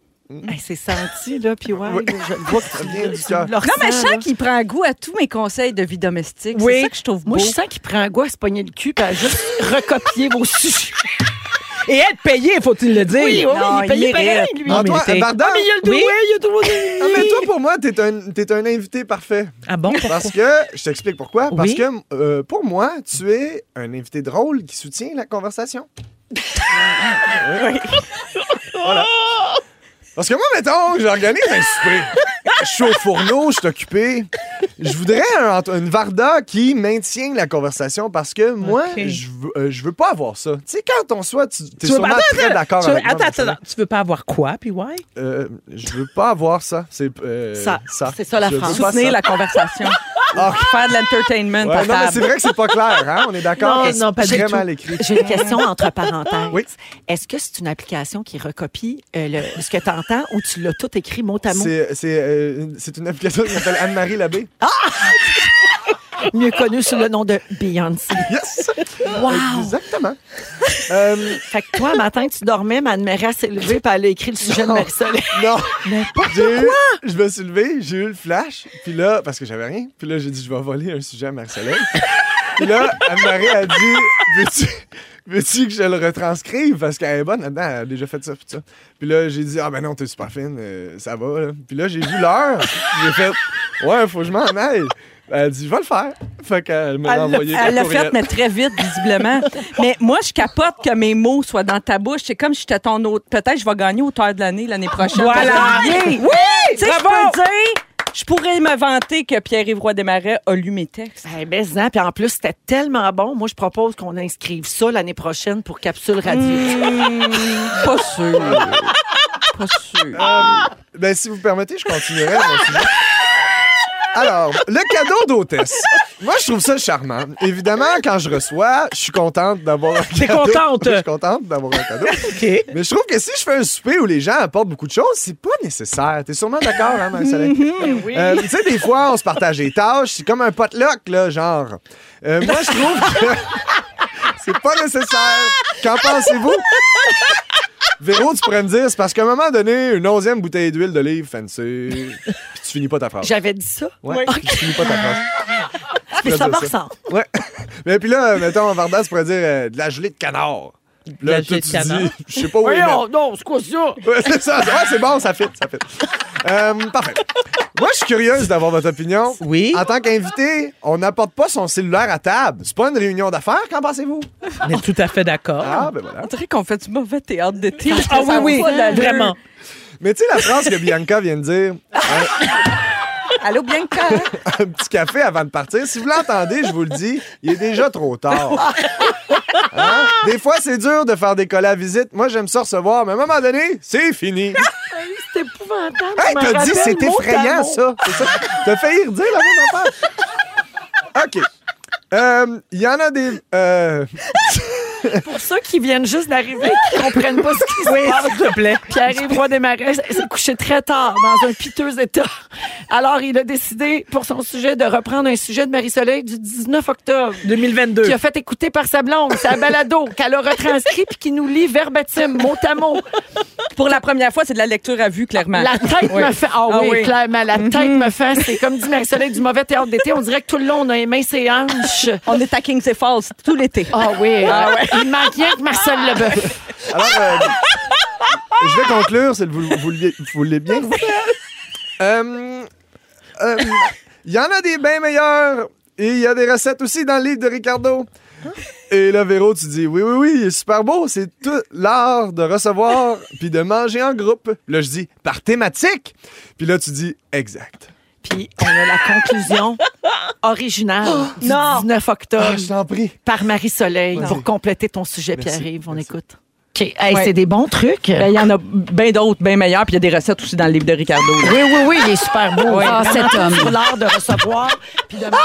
Hey, c'est senti, là, puis ouais, là, je le vois que Ça tu- vient du tu Non, mais je sens qu'il prend goût à tous mes conseils de vie domestique. Oui. C'est ça que je trouve beau. Moi, je sens qu'il prend goût à se pogner le cul et à juste recopier vos sujets. Et être payé, faut-il le dire? Oui, oui, Non, il payait il pareil, lui. Non, mais t'es- Varda, Ah, mais il y a le Oui. doué, il y a tout le monde. ah, mais toi, pour moi, t'es un, t'es un invité parfait. Ah bon? Parce que, je t'explique pourquoi. Parce Oui. que, euh, pour moi, tu es un invité drôle qui soutient la conversation. Oui. Voilà. Parce que moi, mettons, j'organise un souper. Je suis au fourneau, je suis occupé. Je voudrais un- une Varda qui maintient la conversation parce que moi, je, veux, euh, je veux pas avoir ça. Tu sais, quand on soit, tu es sûrement pas- très d'accord avec moi. attends, attends, attends. Tu veux pas avoir quoi, puis ouais? Euh, je veux pas avoir ça. C'est euh, Ça. C'est ça, la Je France. Soutenir ça. la conversation. Ah. Faire de l'entertainment Ouais, non, mais c'est vrai que c'est pas clair, hein? On est d'accord? Non, non, pas du très tout. mal écrit. J'ai une question entre parenthèses. Oui. Est-ce que c'est une application qui recopie euh, le- ce que tu entends ou tu l'as tout écrit mot à mot? C'est euh, c'est une application qui s'appelle Anne-Marie Labbé. Mieux connu sous le nom de Beyoncé. Yes! Wow! Exactement. Euh, Fait que toi, matin, tu dormais, ma Anne-Marie s'est levée puis elle a écrit le sujet de. Marie-Soleil. non. J'ai eu- Je me suis levé, j'ai eu le flash, puis là, parce que j'avais rien, puis là, j'ai dit, je vais voler un sujet à Marie-Soleil. puis là, Anne-Marie a dit, veux-tu veux-tu que je le retranscrive? Parce qu'elle est bonne là-dedans, elle a déjà fait ça, puis ça. Puis là, j'ai dit, ah ben non, t'es super fine, euh, ça va. Là. Puis là, j'ai vu l'heure, j'ai fait, ouais, faut que je m'en aille. Elle a dit, je vais le faire. Fait qu'elle m'a envoyé Elle l'a fait, mais très vite, visiblement. mais moi, je capote que mes mots soient dans ta bouche. C'est comme si j'étais ton autre. Peut-être que je vais gagner auteur de l'année l'année prochaine. Voilà. Oui! Tu sais, je peux dire, je pourrais me vanter que Pierre-Yves Roy Desmarais a lu mes textes. Eh ben, hein, puis en plus, c'était tellement bon. Moi, je propose qu'on inscrive ça l'année prochaine pour Capsule Radio. Hmm, pas sûr. Pas sûr. Euh, ben, si vous permettez, je continuerai mon sujet. Alors, le cadeau d'hôtesse. Moi, je trouve ça charmant. Évidemment, quand je reçois, je suis contente d'avoir un T'es cadeau. contente? Je suis contente d'avoir un cadeau. OK. Mais je trouve que si je fais un souper où les gens apportent beaucoup de choses, c'est pas nécessaire. T'es sûrement d'accord, hein, Marie-Soleil? oui. Euh, tu sais, des fois, on se partage les tâches. C'est comme un potluck, là, genre. Euh, moi, je trouve que c'est pas nécessaire. Qu'en pensez-vous? Véro, tu pourrais me dire, c'est parce qu'à un moment donné, une onzième bouteille d'huile d'olive fancy, puis tu finis pas ta phrase. J'avais dit ça? Ouais, puis tu finis pas ta phrase. Mais pourrais ça me ressemble. Ouais. Mais puis là, mettons, Vardas pourrait dire euh, de la gelée de canard. Là, toi, tu dis, je sais pas où il Voyons, non, c'est quoi ça? Ouais, c'est ça. Ouais, c'est bon, ça fit, ça fit. Euh, parfait. Moi, je suis curieuse d'avoir votre opinion. Oui. En tant qu'invité, on n'apporte pas son cellulaire à table. C'est pas une réunion d'affaires, qu'en pensez-vous? On est tout à fait d'accord. Ah, ben voilà. On dirait qu'on fait du mauvais théâtre d'été. Ah oui, oui, vraiment. Mais tu sais, la phrase que Bianca vient de dire, Allô, Bianca? un petit café avant de partir, si vous l'entendez, je vous le dis, il est déjà trop tard. Hein? Des fois, c'est dur de faire décoller à visite. Moi, j'aime ça recevoir, mais à un moment donné, c'est fini. C'est épouvantable. Hey, t'as dit c'est effrayant, ça. Ça. T'as failli redire la même affaire. OK. Euh, Il y en a des. euh, Pour ceux qui viennent juste d'arriver, qui comprennent pas ce qui se passe. S'il te plaît. Pierre-Yves Desmarais s'est couché très tard dans un piteux état. Alors, il a décidé, pour son sujet, de reprendre un sujet de Marie-Soleil du 19 octobre. 2022. Qui a fait écouter par sa blonde, sa balado, qu'elle a retranscrit puis qui nous lit verbatim, mot à mot. Pour la première fois, c'est de la lecture à vue, clairement. La tête Oui. me fait. Ah Ah oui, oui. clairement, la tête me fait. C'est comme dit Marie-Soleil du mauvais théâtre d'été. On dirait que tout le long, on a aimé ses hanches. On est à Kings Falls tout l'été. Ah oui, ah ouais. Il manque rien que Marcel Leboeuf. Alors, euh, je vais conclure, c'est vous, vous voulez bien? Euh, euh, Il y en a des bien meilleurs et il y a des recettes aussi dans le livre de Ricardo. Et là, Véro, tu dis oui, oui, oui, il est super beau. C'est tout l'art de recevoir puis de manger en groupe. Là, je dis par thématique. Puis là, tu dis exact. Puis on a la conclusion originale du 19 octobre Ah, je t'en prie. par Marie-Soleil Vas-y. pour compléter ton sujet, Merci, Pierre-Yves. On merci. écoute. OK. Hey, Ouais. C'est des bons trucs. Ben, Il y en a bien d'autres, bien meilleurs, puis il y a des recettes aussi dans le livre de Ricardo. là. oui, oui, oui, il est super beau. Oui. Ah, cet homme. De recevoir. Puis de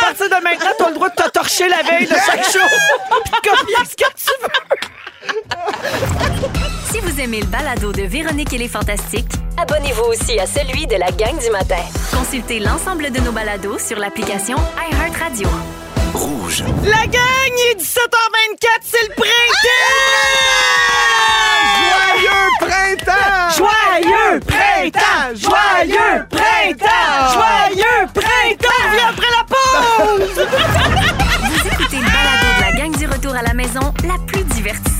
partir de maintenant, t'as le droit de te torcher la veille de chaque show. Puis de copier ce que tu veux. Si vous aimez le balado de Véronique et les Fantastiques, Abonnez-vous aussi à celui de la gang du matin. consultez l'ensemble de nos balados sur l'application iHeartRadio. Rouge. La gang, il est 17h24,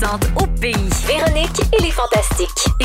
divertissante au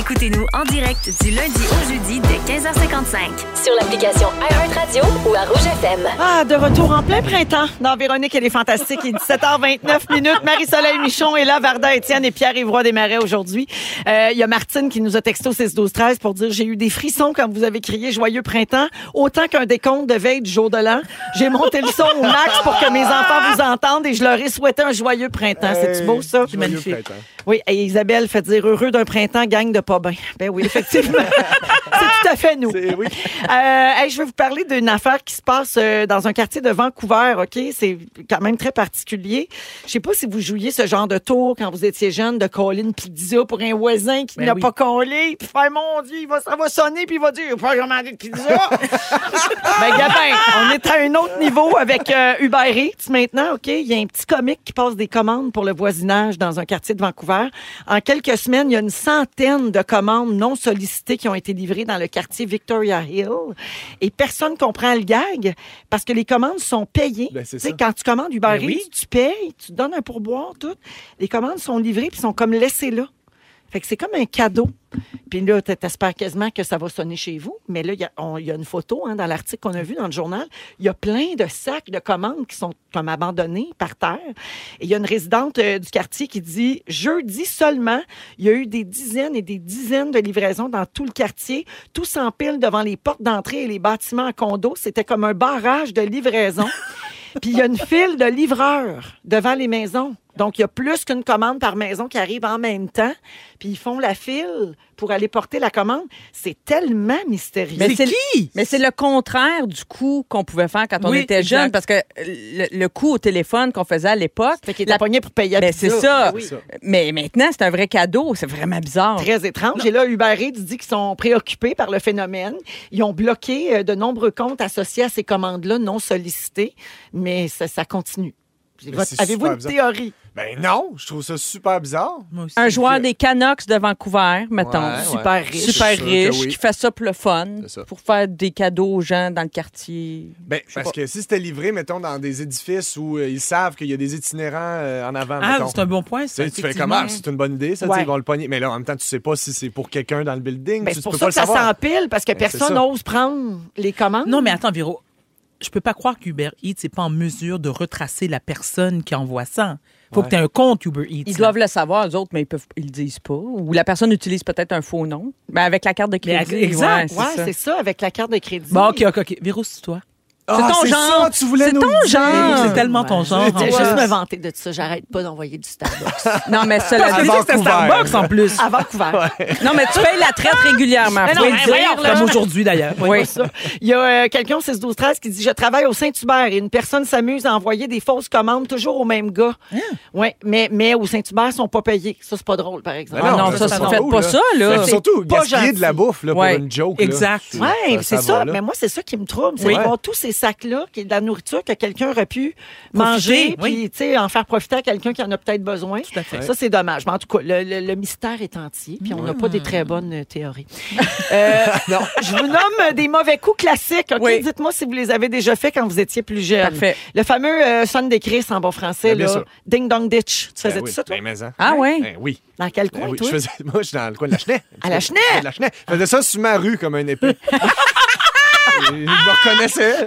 Écoutez-nous en direct du lundi au jeudi dès 15h55. Sur l'application iHeartRadio ou à Rouge FM. Ah, de retour en plein printemps dans Véronique et les Fantastiques. Il est 17h29 minutes. Marie-Soleil Michon est là, Varda Étienne et Pierre-Yvroy Desmarais aujourd'hui. Euh, Il y a Martine qui nous a texté au 6 12 13 pour dire j'ai eu des frissons quand vous avez crié joyeux printemps, autant qu'un décompte de veille du jour de l'an. J'ai monté le son au max pour que mes enfants vous entendent et je leur ai souhaité un joyeux printemps. C'est beau ça? Joyeux magnifique. printemps. Oui, et Isabelle fait dire heureux d'un printemps, gang de pas bien. Ben oui, effectivement. C'est tout à fait nous. Oui. Euh, hey, je vais vous parler d'une affaire qui se passe euh, dans un quartier de Vancouver, OK? C'est quand même très particulier. Je sais pas si vous jouiez ce genre de tour quand vous étiez jeune, de coller une pizza pour un voisin qui Ben n'a oui. pas collé, puis faire, mon Dieu, il va, ça va sonner, puis il va dire, il faut commander de pizza. ben, Gabin, on est à un autre niveau avec euh, Uber Eats maintenant, OK? Il y a un petit comique qui passe des commandes pour le voisinage dans un quartier de Vancouver. En quelques semaines, il y a une centaine de commandes non sollicitées qui ont été livrées dans le quartier Victoria Hill. Et personne comprend le gag parce que les commandes sont payées. Ben, c'est quand tu commandes Uber Ben Eats, oui. tu payes, tu donnes un pourboire, tout. Les commandes sont livrées puis sont comme laissées là. Fait que c'est comme un cadeau. Puis là, t- t'espères quasiment que ça va sonner chez vous. Mais là, il y a, une photo hein, dans l'article qu'on a vu dans le journal. Il y a plein de sacs de commandes qui sont comme abandonnés par terre. Et il y a une résidente euh, du quartier qui dit jeudi seulement, il y a eu des dizaines et des dizaines de livraisons dans tout le quartier. Tout s'empile devant les portes d'entrée et les bâtiments à condos. C'était comme un barrage de livraison. Puis il y a une file de livreurs devant les maisons. Donc, il y a plus qu'une commande par maison qui arrive en même temps. Puis ils font la file pour aller porter la commande. C'est tellement mystérieux. Mais C'est qui? Mais c'est le contraire du coup qu'on pouvait faire quand on Oui, était exact. jeune, parce que le, le coup au téléphone qu'on faisait à l'époque, Fait qu'il la- pogné pour payer la pizza. c'est ça. Oui. mais maintenant c'est un vrai cadeau, c'est vraiment bizarre. Très étrange. Et là, Uber Eats dit qu'ils sont préoccupés par le phénomène. Ils ont bloqué euh, de nombreux comptes associés à ces commandes-là non sollicitées, mais ça, ça continue. Avez-vous une bizarre. théorie? Ben non, je trouve ça super bizarre. Moi aussi. Un joueur des Canucks de Vancouver, mettons. Ouais, Super ouais. riche. Super riche, oui. qui fait ça pour le fun, pour faire des cadeaux aux gens dans le quartier. Ben, parce que si c'était livré, mettons, dans des édifices où euh, ils savent qu'il y a des itinérants euh, en avant, Ah, mettons. c'est un bon point, Tu ça. tu fais comment? C'est une bonne idée, ça, tu sais, Ouais. ils vont le pogner. Mais là, en même temps, tu sais pas si c'est pour quelqu'un dans le building. Ben, tu c'est pour peux ça pas que ça s'empile, parce que Ben, personne n'ose prendre les commandes. Non, mais attends, Véro. Je peux pas croire qu'Uber Eats n'est pas en mesure de retracer la personne qui envoie ça. Faut Ouais. que tu aies un compte Uber Eats. Ils là. doivent le savoir, eux autres, mais ils peuvent, ils le disent pas. Ou la personne utilise peut-être un faux nom. Ben, avec la carte de Mais crédit. exact. ouais, Ouais, c'est ça. avec la carte de crédit. Bon, OK, OK, OK. Véro, c'est toi. Ah, ton c'est genre. ça, tu voulais C'est ton dire. genre. C'est tellement ton genre. Je juste me vanter de ça. J'arrête pas d'envoyer du Starbucks. Non, mais cela dit- c'est. Starbucks en plus. à Vancouver. Non, mais tu payes la traite régulièrement. Mais faut non, le mais dire, voyons, là. Comme aujourd'hui, d'ailleurs. Oui, c'est ça. Il y a euh, quelqu'un 6 12 13 qui dit je travaille au Saint-Hubert et une personne s'amuse à envoyer des fausses commandes toujours au même gars. Oui, mais mais au Saint-Hubert ils sont pas payés. Ça c'est pas drôle par exemple. Ah non, mais ça, c'est faites cool, pas ça, là. C'est surtout, gaspiller de la bouffe là, pour une joke. Exact. C'est- Oui, c'est ça. Mais moi, c'est ça qui me trouble. C'est voir tous ces sacs-là, qui est de la nourriture que quelqu'un aurait pu manger, puis tu sais, en faire profiter à quelqu'un qui en a peut-être besoin. Tout à fait. Ça, c'est dommage. Mais en tout cas, le, le- le mystère est entier, puis on n'a pas des très bonnes euh, théories. Euh, je vous nomme euh, des mauvais coups classiques. OK? Oui. Dites-moi si vous les avez déjà fait quand vous étiez plus jeune. Parfait. Le fameux euh, son des Chris en bon français, Ben, bien là. Ding Dong Ditch. Tu Ben faisais oui. ça, toi? Ben, hein. Ah ouais? Ben oui. Dans quel Ben coin, oui. toi? Je faisais, moi, je suis dans le coin de la Chenet. À la Chenet? La Chenet. Je faisais ça sur ma rue comme un épée. Je me reconnaissais.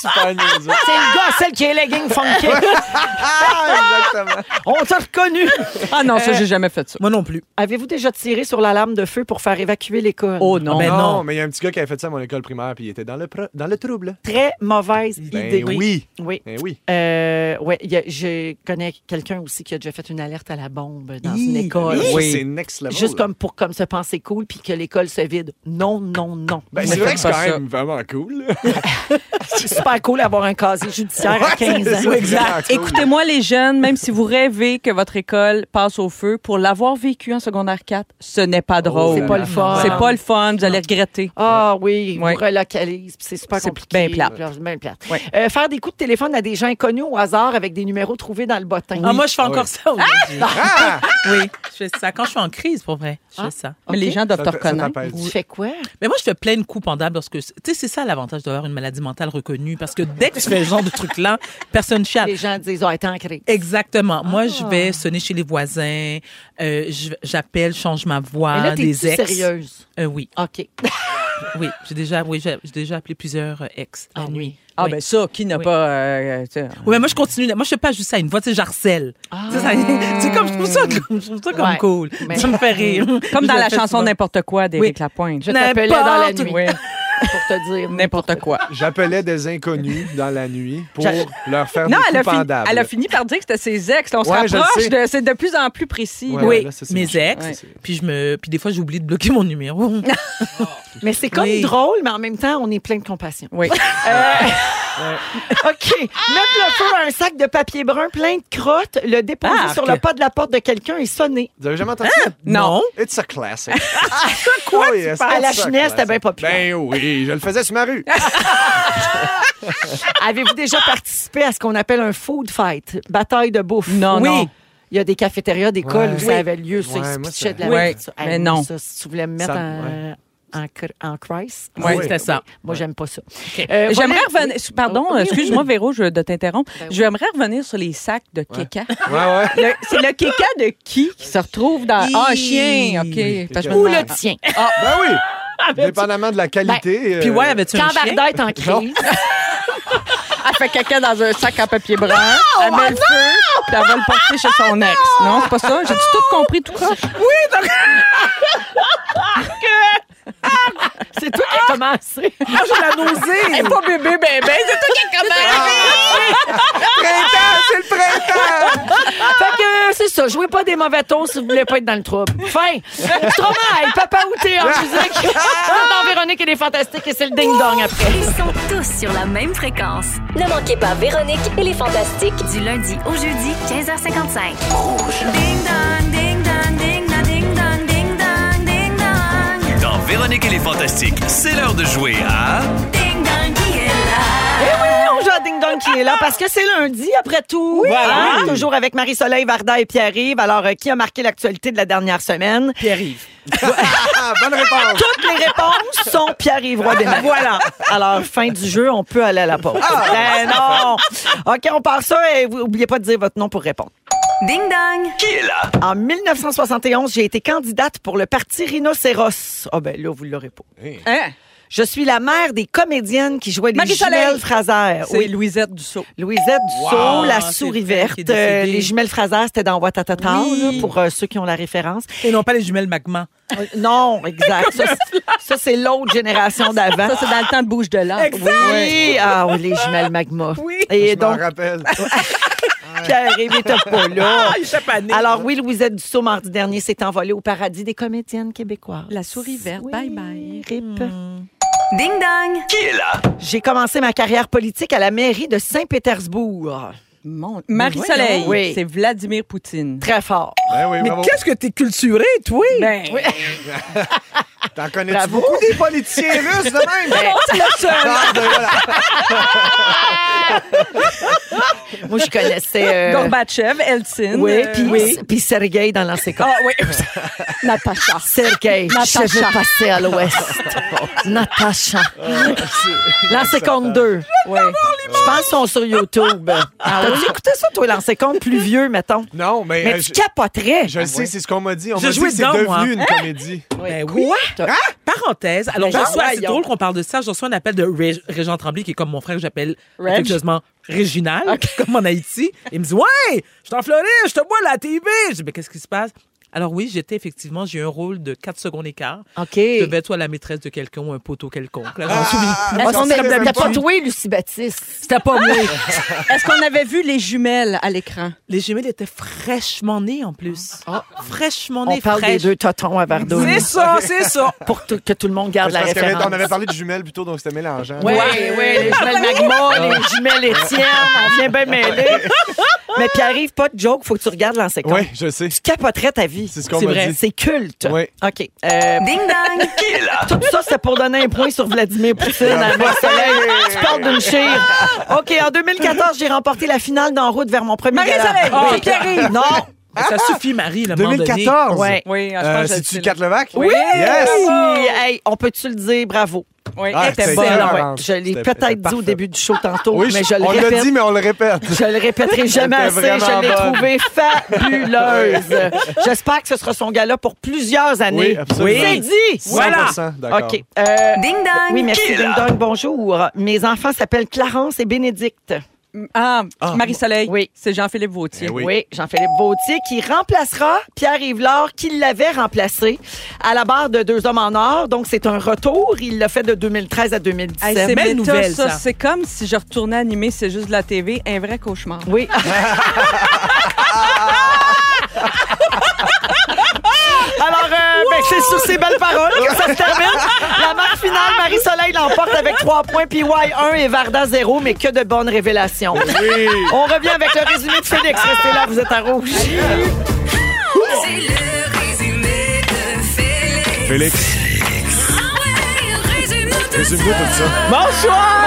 Super niaiseux. C'est le gars, celle qui est legging funky. Ah, exactement. On t'a reconnu. Ah non, ça, j'ai jamais fait ça. Moi non plus. Avez-vous déjà tiré sur l'alarme de feu pour faire évacuer l'école? Oh non. Ben non, non. mais il y a un petit gars qui avait fait ça à mon école primaire, puis il était dans le, pro- dans le trouble. Très mauvaise Ben idée. oui. Oui. Ben oui. Euh, ouais, il y a- je connais quelqu'un aussi qui a déjà fait une alerte à la bombe dans une école. Ça, Oui. C'est next level. Juste comme pour comme se penser cool puis que l'école se vide. Non, non, non. Ben, C'est vrai que c'est pas quand ça. même vraiment cool. là. C'est super cool d'avoir un casier judiciaire à Ouais, 15 c'est ans. ça, exact. Écoutez-moi, les jeunes, même si vous rêvez que votre école passe au feu, pour l'avoir vécu en secondaire 4, ce n'est pas drôle. C'est pas le fun. C'est pas le fun. Vous allez regretter. Ah oui, Ouais. vous relocalise, puis c'est super C'est compliqué. bien plate. puis bien plate. Ouais. Euh, faire des coups de téléphone à des gens inconnus au hasard avec des numéros trouvés dans le bottin. Ah, moi, je fais encore oui. ça aujourd'hui. Ah! Oui, je fais ça. Quand je suis en crise, pour vrai, je fais ça. Mais les gens doivent te reconnaître. Tu fais quoi? Mais moi, je fais plein de coups pendables parce que, tu sais, c'est ça l'avantage d'avoir une maladie mentale reconnue. Parce que dès que tu fais ce genre de truc-là, personne chiale. Les gens disent, oh, est en crise. Exactement. Moi, je Ah. vais sonner chez les voisins, euh, je- j'appelle, change ma voix, Mais là, des ex. sérieuse? Euh, oui, OK. oui. J'ai déjà, oui, j'ai déjà appelé plusieurs euh, ex la Ah nuit. oui. Ah, Oui. ben ça, qui n'a Oui. pas. euh, tu sais, Oui, mais moi, je continue. Moi, je fais pas juste ça. Une fois, tu sais, j'harcèle. Ah. Tu sais, ça- C'est comme, je trouve ça, comme- je trouve ça comme Ouais. cool. Mais- Ça me fait rire. Comme dans la fais chanson souvent. N'importe quoi d'Éric Oui. Lapointe. Je t'appelais dans la N'importe nuit Oui, pour te dire. n'importe quoi. J'appelais des inconnus dans la nuit pour leur faire Non, des elle a, fini, elle a fini par dire que c'était ses ex. là. on se Ouais, le rapproche, de- c'est de plus en plus précis. Ouais. Oui, là, ça, c'est mes ex. Ouais. Puis je me, puis des fois j'oublie de bloquer mon numéro. Mais c'est comme Oui. drôle, mais en même temps, on est plein de compassion. Oui. OK. Mettre le feu à un sac de papier brun plein de crottes, le déposer Arc. sur le pas de la porte de quelqu'un et sonner. Vous avez jamais entendu ça? Non. It's a classic. Quoi? À la Chinesse, c'était bien populaire. Ben oui, je le faisais sur ma rue. Avez-vous déjà participé à ce qu'on appelle un food fight? Bataille de bouffe? Non, oui. non. Il y a des cafétérias d'école Ouais. où Oui. ça avait lieu. Ça, Ouais, ils se moi, pitchaient ça- de la Ouais, ça. mais non. ça, si tu voulais me mettre Ça- ouais. En, en Christ. Ah oui. C'était ça. Moi, j'aime pas ça. Euh, J'aimerais voilà. revenir. Pardon, Oui. excuse-moi, Véro, je, de t'interrompre. Ben oui. J'aimerais revenir sur les sacs de kéka. Ouais, C'est le kéka de qui qui se retrouve dans. Ah, chien, OK. Ou le tien. Ben oui. Dépendamment de la qualité. Puis euh, ouais, avais-tu un Quand chien? Varda est en crise, Elle fait caca dans un sac en papier brun. elle met le feu, puis elle va le porter chez son ex. Non, c'est pas ça? J'ai tout compris, tout croche? c'est toi qui as commencé. Ah, j'ai la nausée! pas bébé, bébé, c'est toi qui Printemps, c'est le printemps! fait que c'est ça. Jouez pas des mauvais tons si vous voulez pas être dans le trouble. Fin. Stromae, Papa Outé en musique? dans Véronique et les Fantastiques et c'est le ding-dong après. Ils sont tous sur la même fréquence. Ne manquez pas Véronique et les Fantastiques. Du lundi au jeudi, 15h55. Ding dong, ding Véronique et les Fantastiques, c'est l'heure de jouer à... Ding dong qui est là? Eh oui, on joue à Ding Dong qui est là parce que c'est lundi après tout. Voilà. Toujours avec Marie-Soleil, Varda et Pierre-Yves. Alors, euh, qui a marqué l'actualité de la dernière semaine? Pierre-Yves. Ah, bonne réponse. Toutes les réponses sont Pierre-Yves Roy Desmarais. Voilà. Alors, fin du jeu, on peut aller à la pause. Ben non. OK, on part ça et vous oubliez pas de dire votre nom pour répondre. Ding dong. Qui est là? En 1971, j'ai été candidate pour le parti Rhinocéros. Ah ben là, vous l'aurez pas. Hein? Je suis la mère des comédiennes qui jouaient les jumelles Fraser. C'est Oui, Louisette Dussault. Louisette Dussault, Wow, la c'est souris verte. Euh, les jumelles Fraser, c'était dans Watatata, Oui. là, pour euh, ceux qui ont la référence. Et non pas les jumelles Magma. Euh, non, exact. Ça, c'est- ça, c'est l'autre génération d'avant. Ça, c'est dans le temps de bouche de l'art. Oui, ah oui, les jumelles Magma. Oui. Et Je m'en donc, rappelle. Pierre-Yves était pas là. Ah, il était pas né. Alors oui, Louisette Dussault, mardi dernier, s'est envolée au paradis des comédiennes québécoises. La souris verte. Oui, Bye bye. rip. Ding dong. Qui est là? J'ai commencé ma carrière politique à la mairie de Saint-Pétersbourg. Mon- Marie-Soleil. Oui. C'est Vladimir Poutine. Très fort. Ben oui, Mais bravo. qu'est-ce que t'es culturé, toi? Ben, T'en connais-tu Bravo. beaucoup des politiciens russes de même? C'est le seul. Ah, ben voilà. Moi, je connaissais... euh, Gorbatchev, Eltsine. Oui, euh, puis puis Sergei dans l'ancien camp. Ah oui. Natacha. Sergei, Natacha. je veux passer à l'ouest. Natacha. L'ancien compte 2. Oui. Je pense qu'ils sont sur YouTube. T'as-tu écouté ça, toi, l'ancien compte plus vieux, mettons? Non, mais, Mais euh, tu je, je le sais, c'est ce qu'on m'a dit. On m'a dit que c'est devenu moi. une comédie. Ben oui. Parenthèse. Alors, je Ben, reçois, c'est drôle qu'on parle de ça. Je reçois un appel de Ré- Régent Tremblay, qui est comme mon frère que j'appelle affectueusement Réginal, comme en Haïti. Il me dit Ouais, je suis en Floride, je te vois à la TV. Je dis Mais qu'est-ce qui se passe? Alors oui, j'étais effectivement, j'ai eu un rôle de 4 secondes écart. OK. Je devais être soit la maîtresse de quelqu'un ou un poteau quelconque. Là, Comme est- T'as pas joué, Lucie Baptiste? C'était pas moi. Est-ce qu'on avait vu les jumelles à l'écran? Les jumelles étaient fraîchement nées en plus. Fraîchement On nées, parle des fraîches. deux totons à Verdun. C'est ça, c'est ça. Pour tout- que tout le monde garde la y avait- référence. on avait parlé de jumelles plutôt, donc c'était mélangeant. Oui, oui, les jumelles Magma, les jumelles Étienne, on vient bien mêler. Mais puis arrive pas de joke, faut que tu regardes l'ancien Oui, je sais. Tu capoterais ta vie. C'est ce qu'on C'est m'a vrai, dit. c'est culte. Oui. OK. Euh, Ding dong! tout ça, c'était pour donner un point sur Vladimir Poutine à Marseille. Tu parles d'une chire. OK, en 2014, j'ai remporté la finale d'En route vers mon premier gala. Marie-Soleil! Pierre-Yves. Non. Mais Ça suffit, Marie, le moment donné. 2014? Ouais. Oui, je Euh, pense que je C'est-tu. Kat Levac? Oui. Yes! Hey, on peut-tu le dire? Bravo. Oui, Ah, elle était bonne. Ouais, je l'ai peut-être dit au début du show tantôt, Oui, mais je le on l'a répète. dit, mais on le répète. Je le répéterai jamais assez. Je l'ai trouvée fabuleuse. J'espère que ce sera son gala pour plusieurs années. Oui, absolument. C'est dit. 100%, d'accord. OK. Euh, Ding dong! oui, merci. Ding dong, bonjour. Mes enfants s'appellent Clarence et Bénédicte. Ah, Marie-Soleil. Oui. C'est Jean-Philippe Vautier. Eh oui. Oui, Jean-Philippe Vautier qui remplacera Pierre-Yves Laure qui l'avait remplacé à la barre de Deux hommes en or. Donc, c'est un retour. Il l'a fait de 2013 à 2017. Hey, c'est nouvelle, ça. C'est comme si je retournais animer C'est juste de la TV, un vrai cauchemar. Oui. Alors, euh, ben, c'est sur ces belles paroles que ça se termine. La marque finale, Marie-Soleil l'emporte avec 3 points, puis Y 1 et Varda 0, mais que de bonnes révélations. On revient avec le résumé de Félix. Restez là, vous êtes à rouge. C'est le résumé de Félix. Félix. Résume-nous tout ça. Bonsoir!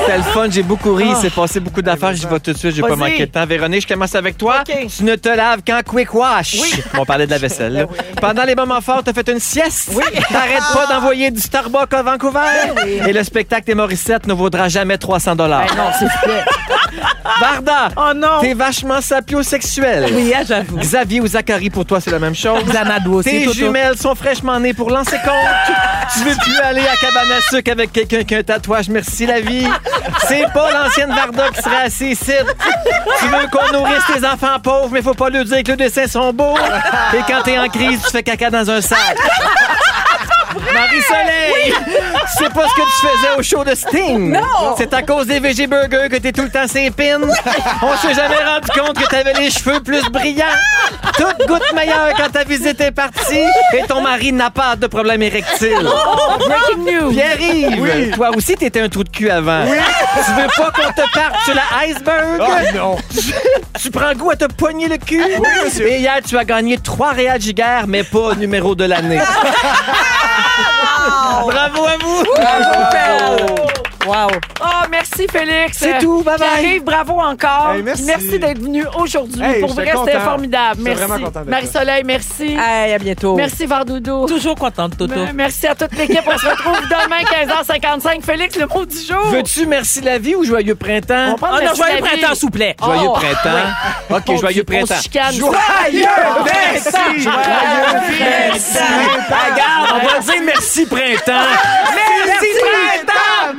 C'était le fun, j'ai beaucoup ri, il s'est passé beaucoup d'affaires, j'y vais tout de suite, j'ai pas Vas-y. manqué de temps. Véronique, je commence avec toi. OK. Tu ne te laves qu'en quick wash. On parlait de la vaisselle. là. Pendant les moments forts, t'as fait une sieste. Oui. T'arrêtes pas d'envoyer du Starbucks à Vancouver. Et le spectacle des Morissettes ne vaudra jamais 300 dollars. Ben non, plaît. Varda, Oh non! t'es vachement sapiosexuel. Oui, hein, j'avoue. Xavier ou Zachary, pour toi, c'est la même chose. Xanadu aussi, Tes Toto. jumelles sont fraîchement nées pour lancer compte. tu veux plus aller à cabane à sucre avec quelqu'un qui a un tatouage. Merci la vie. C'est pas l'ancienne Varda qui serait assise ici. Tu veux qu'on nourrisse tes enfants pauvres, mais faut pas leur dire que les dessins sont beaux. Et quand t'es en crise, tu fais caca dans un sac. Marie-Soleil! C'est pas ce que tu faisais au show de Sting! Non! C'est à cause des VG Burgers que t'es tout le temps sépine. On s'est jamais rendu compte que t'avais les cheveux plus brillants. Toute goutte meilleure quand ta visite est partie et ton mari n'a pas de problème érectile. Breaking news! Pierre-Yves, toi aussi t'étais un trou de cul avant. Tu veux pas qu'on te parte sur la iceberg? Oh non! Tu prends goût à te pogner le cul? Et hier, tu as gagné trois Réal Giguère, mais pas numéro de l'année. Bravo à vous! Wow. Oh, merci Félix. C'est tout, bye bye. Pierre-Yves, bravo encore. Hey, merci. d'être venu aujourd'hui. Hey, Pour vrai, c'était formidable. Merci. Marie-Soleil, merci. Hey, à bientôt. Merci Vardoudou. Toujours contente, Toto. Me- Merci à toute l'équipe. On se retrouve demain, 15h55. Félix, le mot du jour. Veux-tu merci la vie ou joyeux printemps? On prend Ah non, merci joyeux printemps, s'il vous plaît. Joyeux Oh, printemps. OK, On joyeux on printemps. chicane. Joyeux merci! Joyeux printemps. Regarde, on va dire merci printemps. Merci printemps!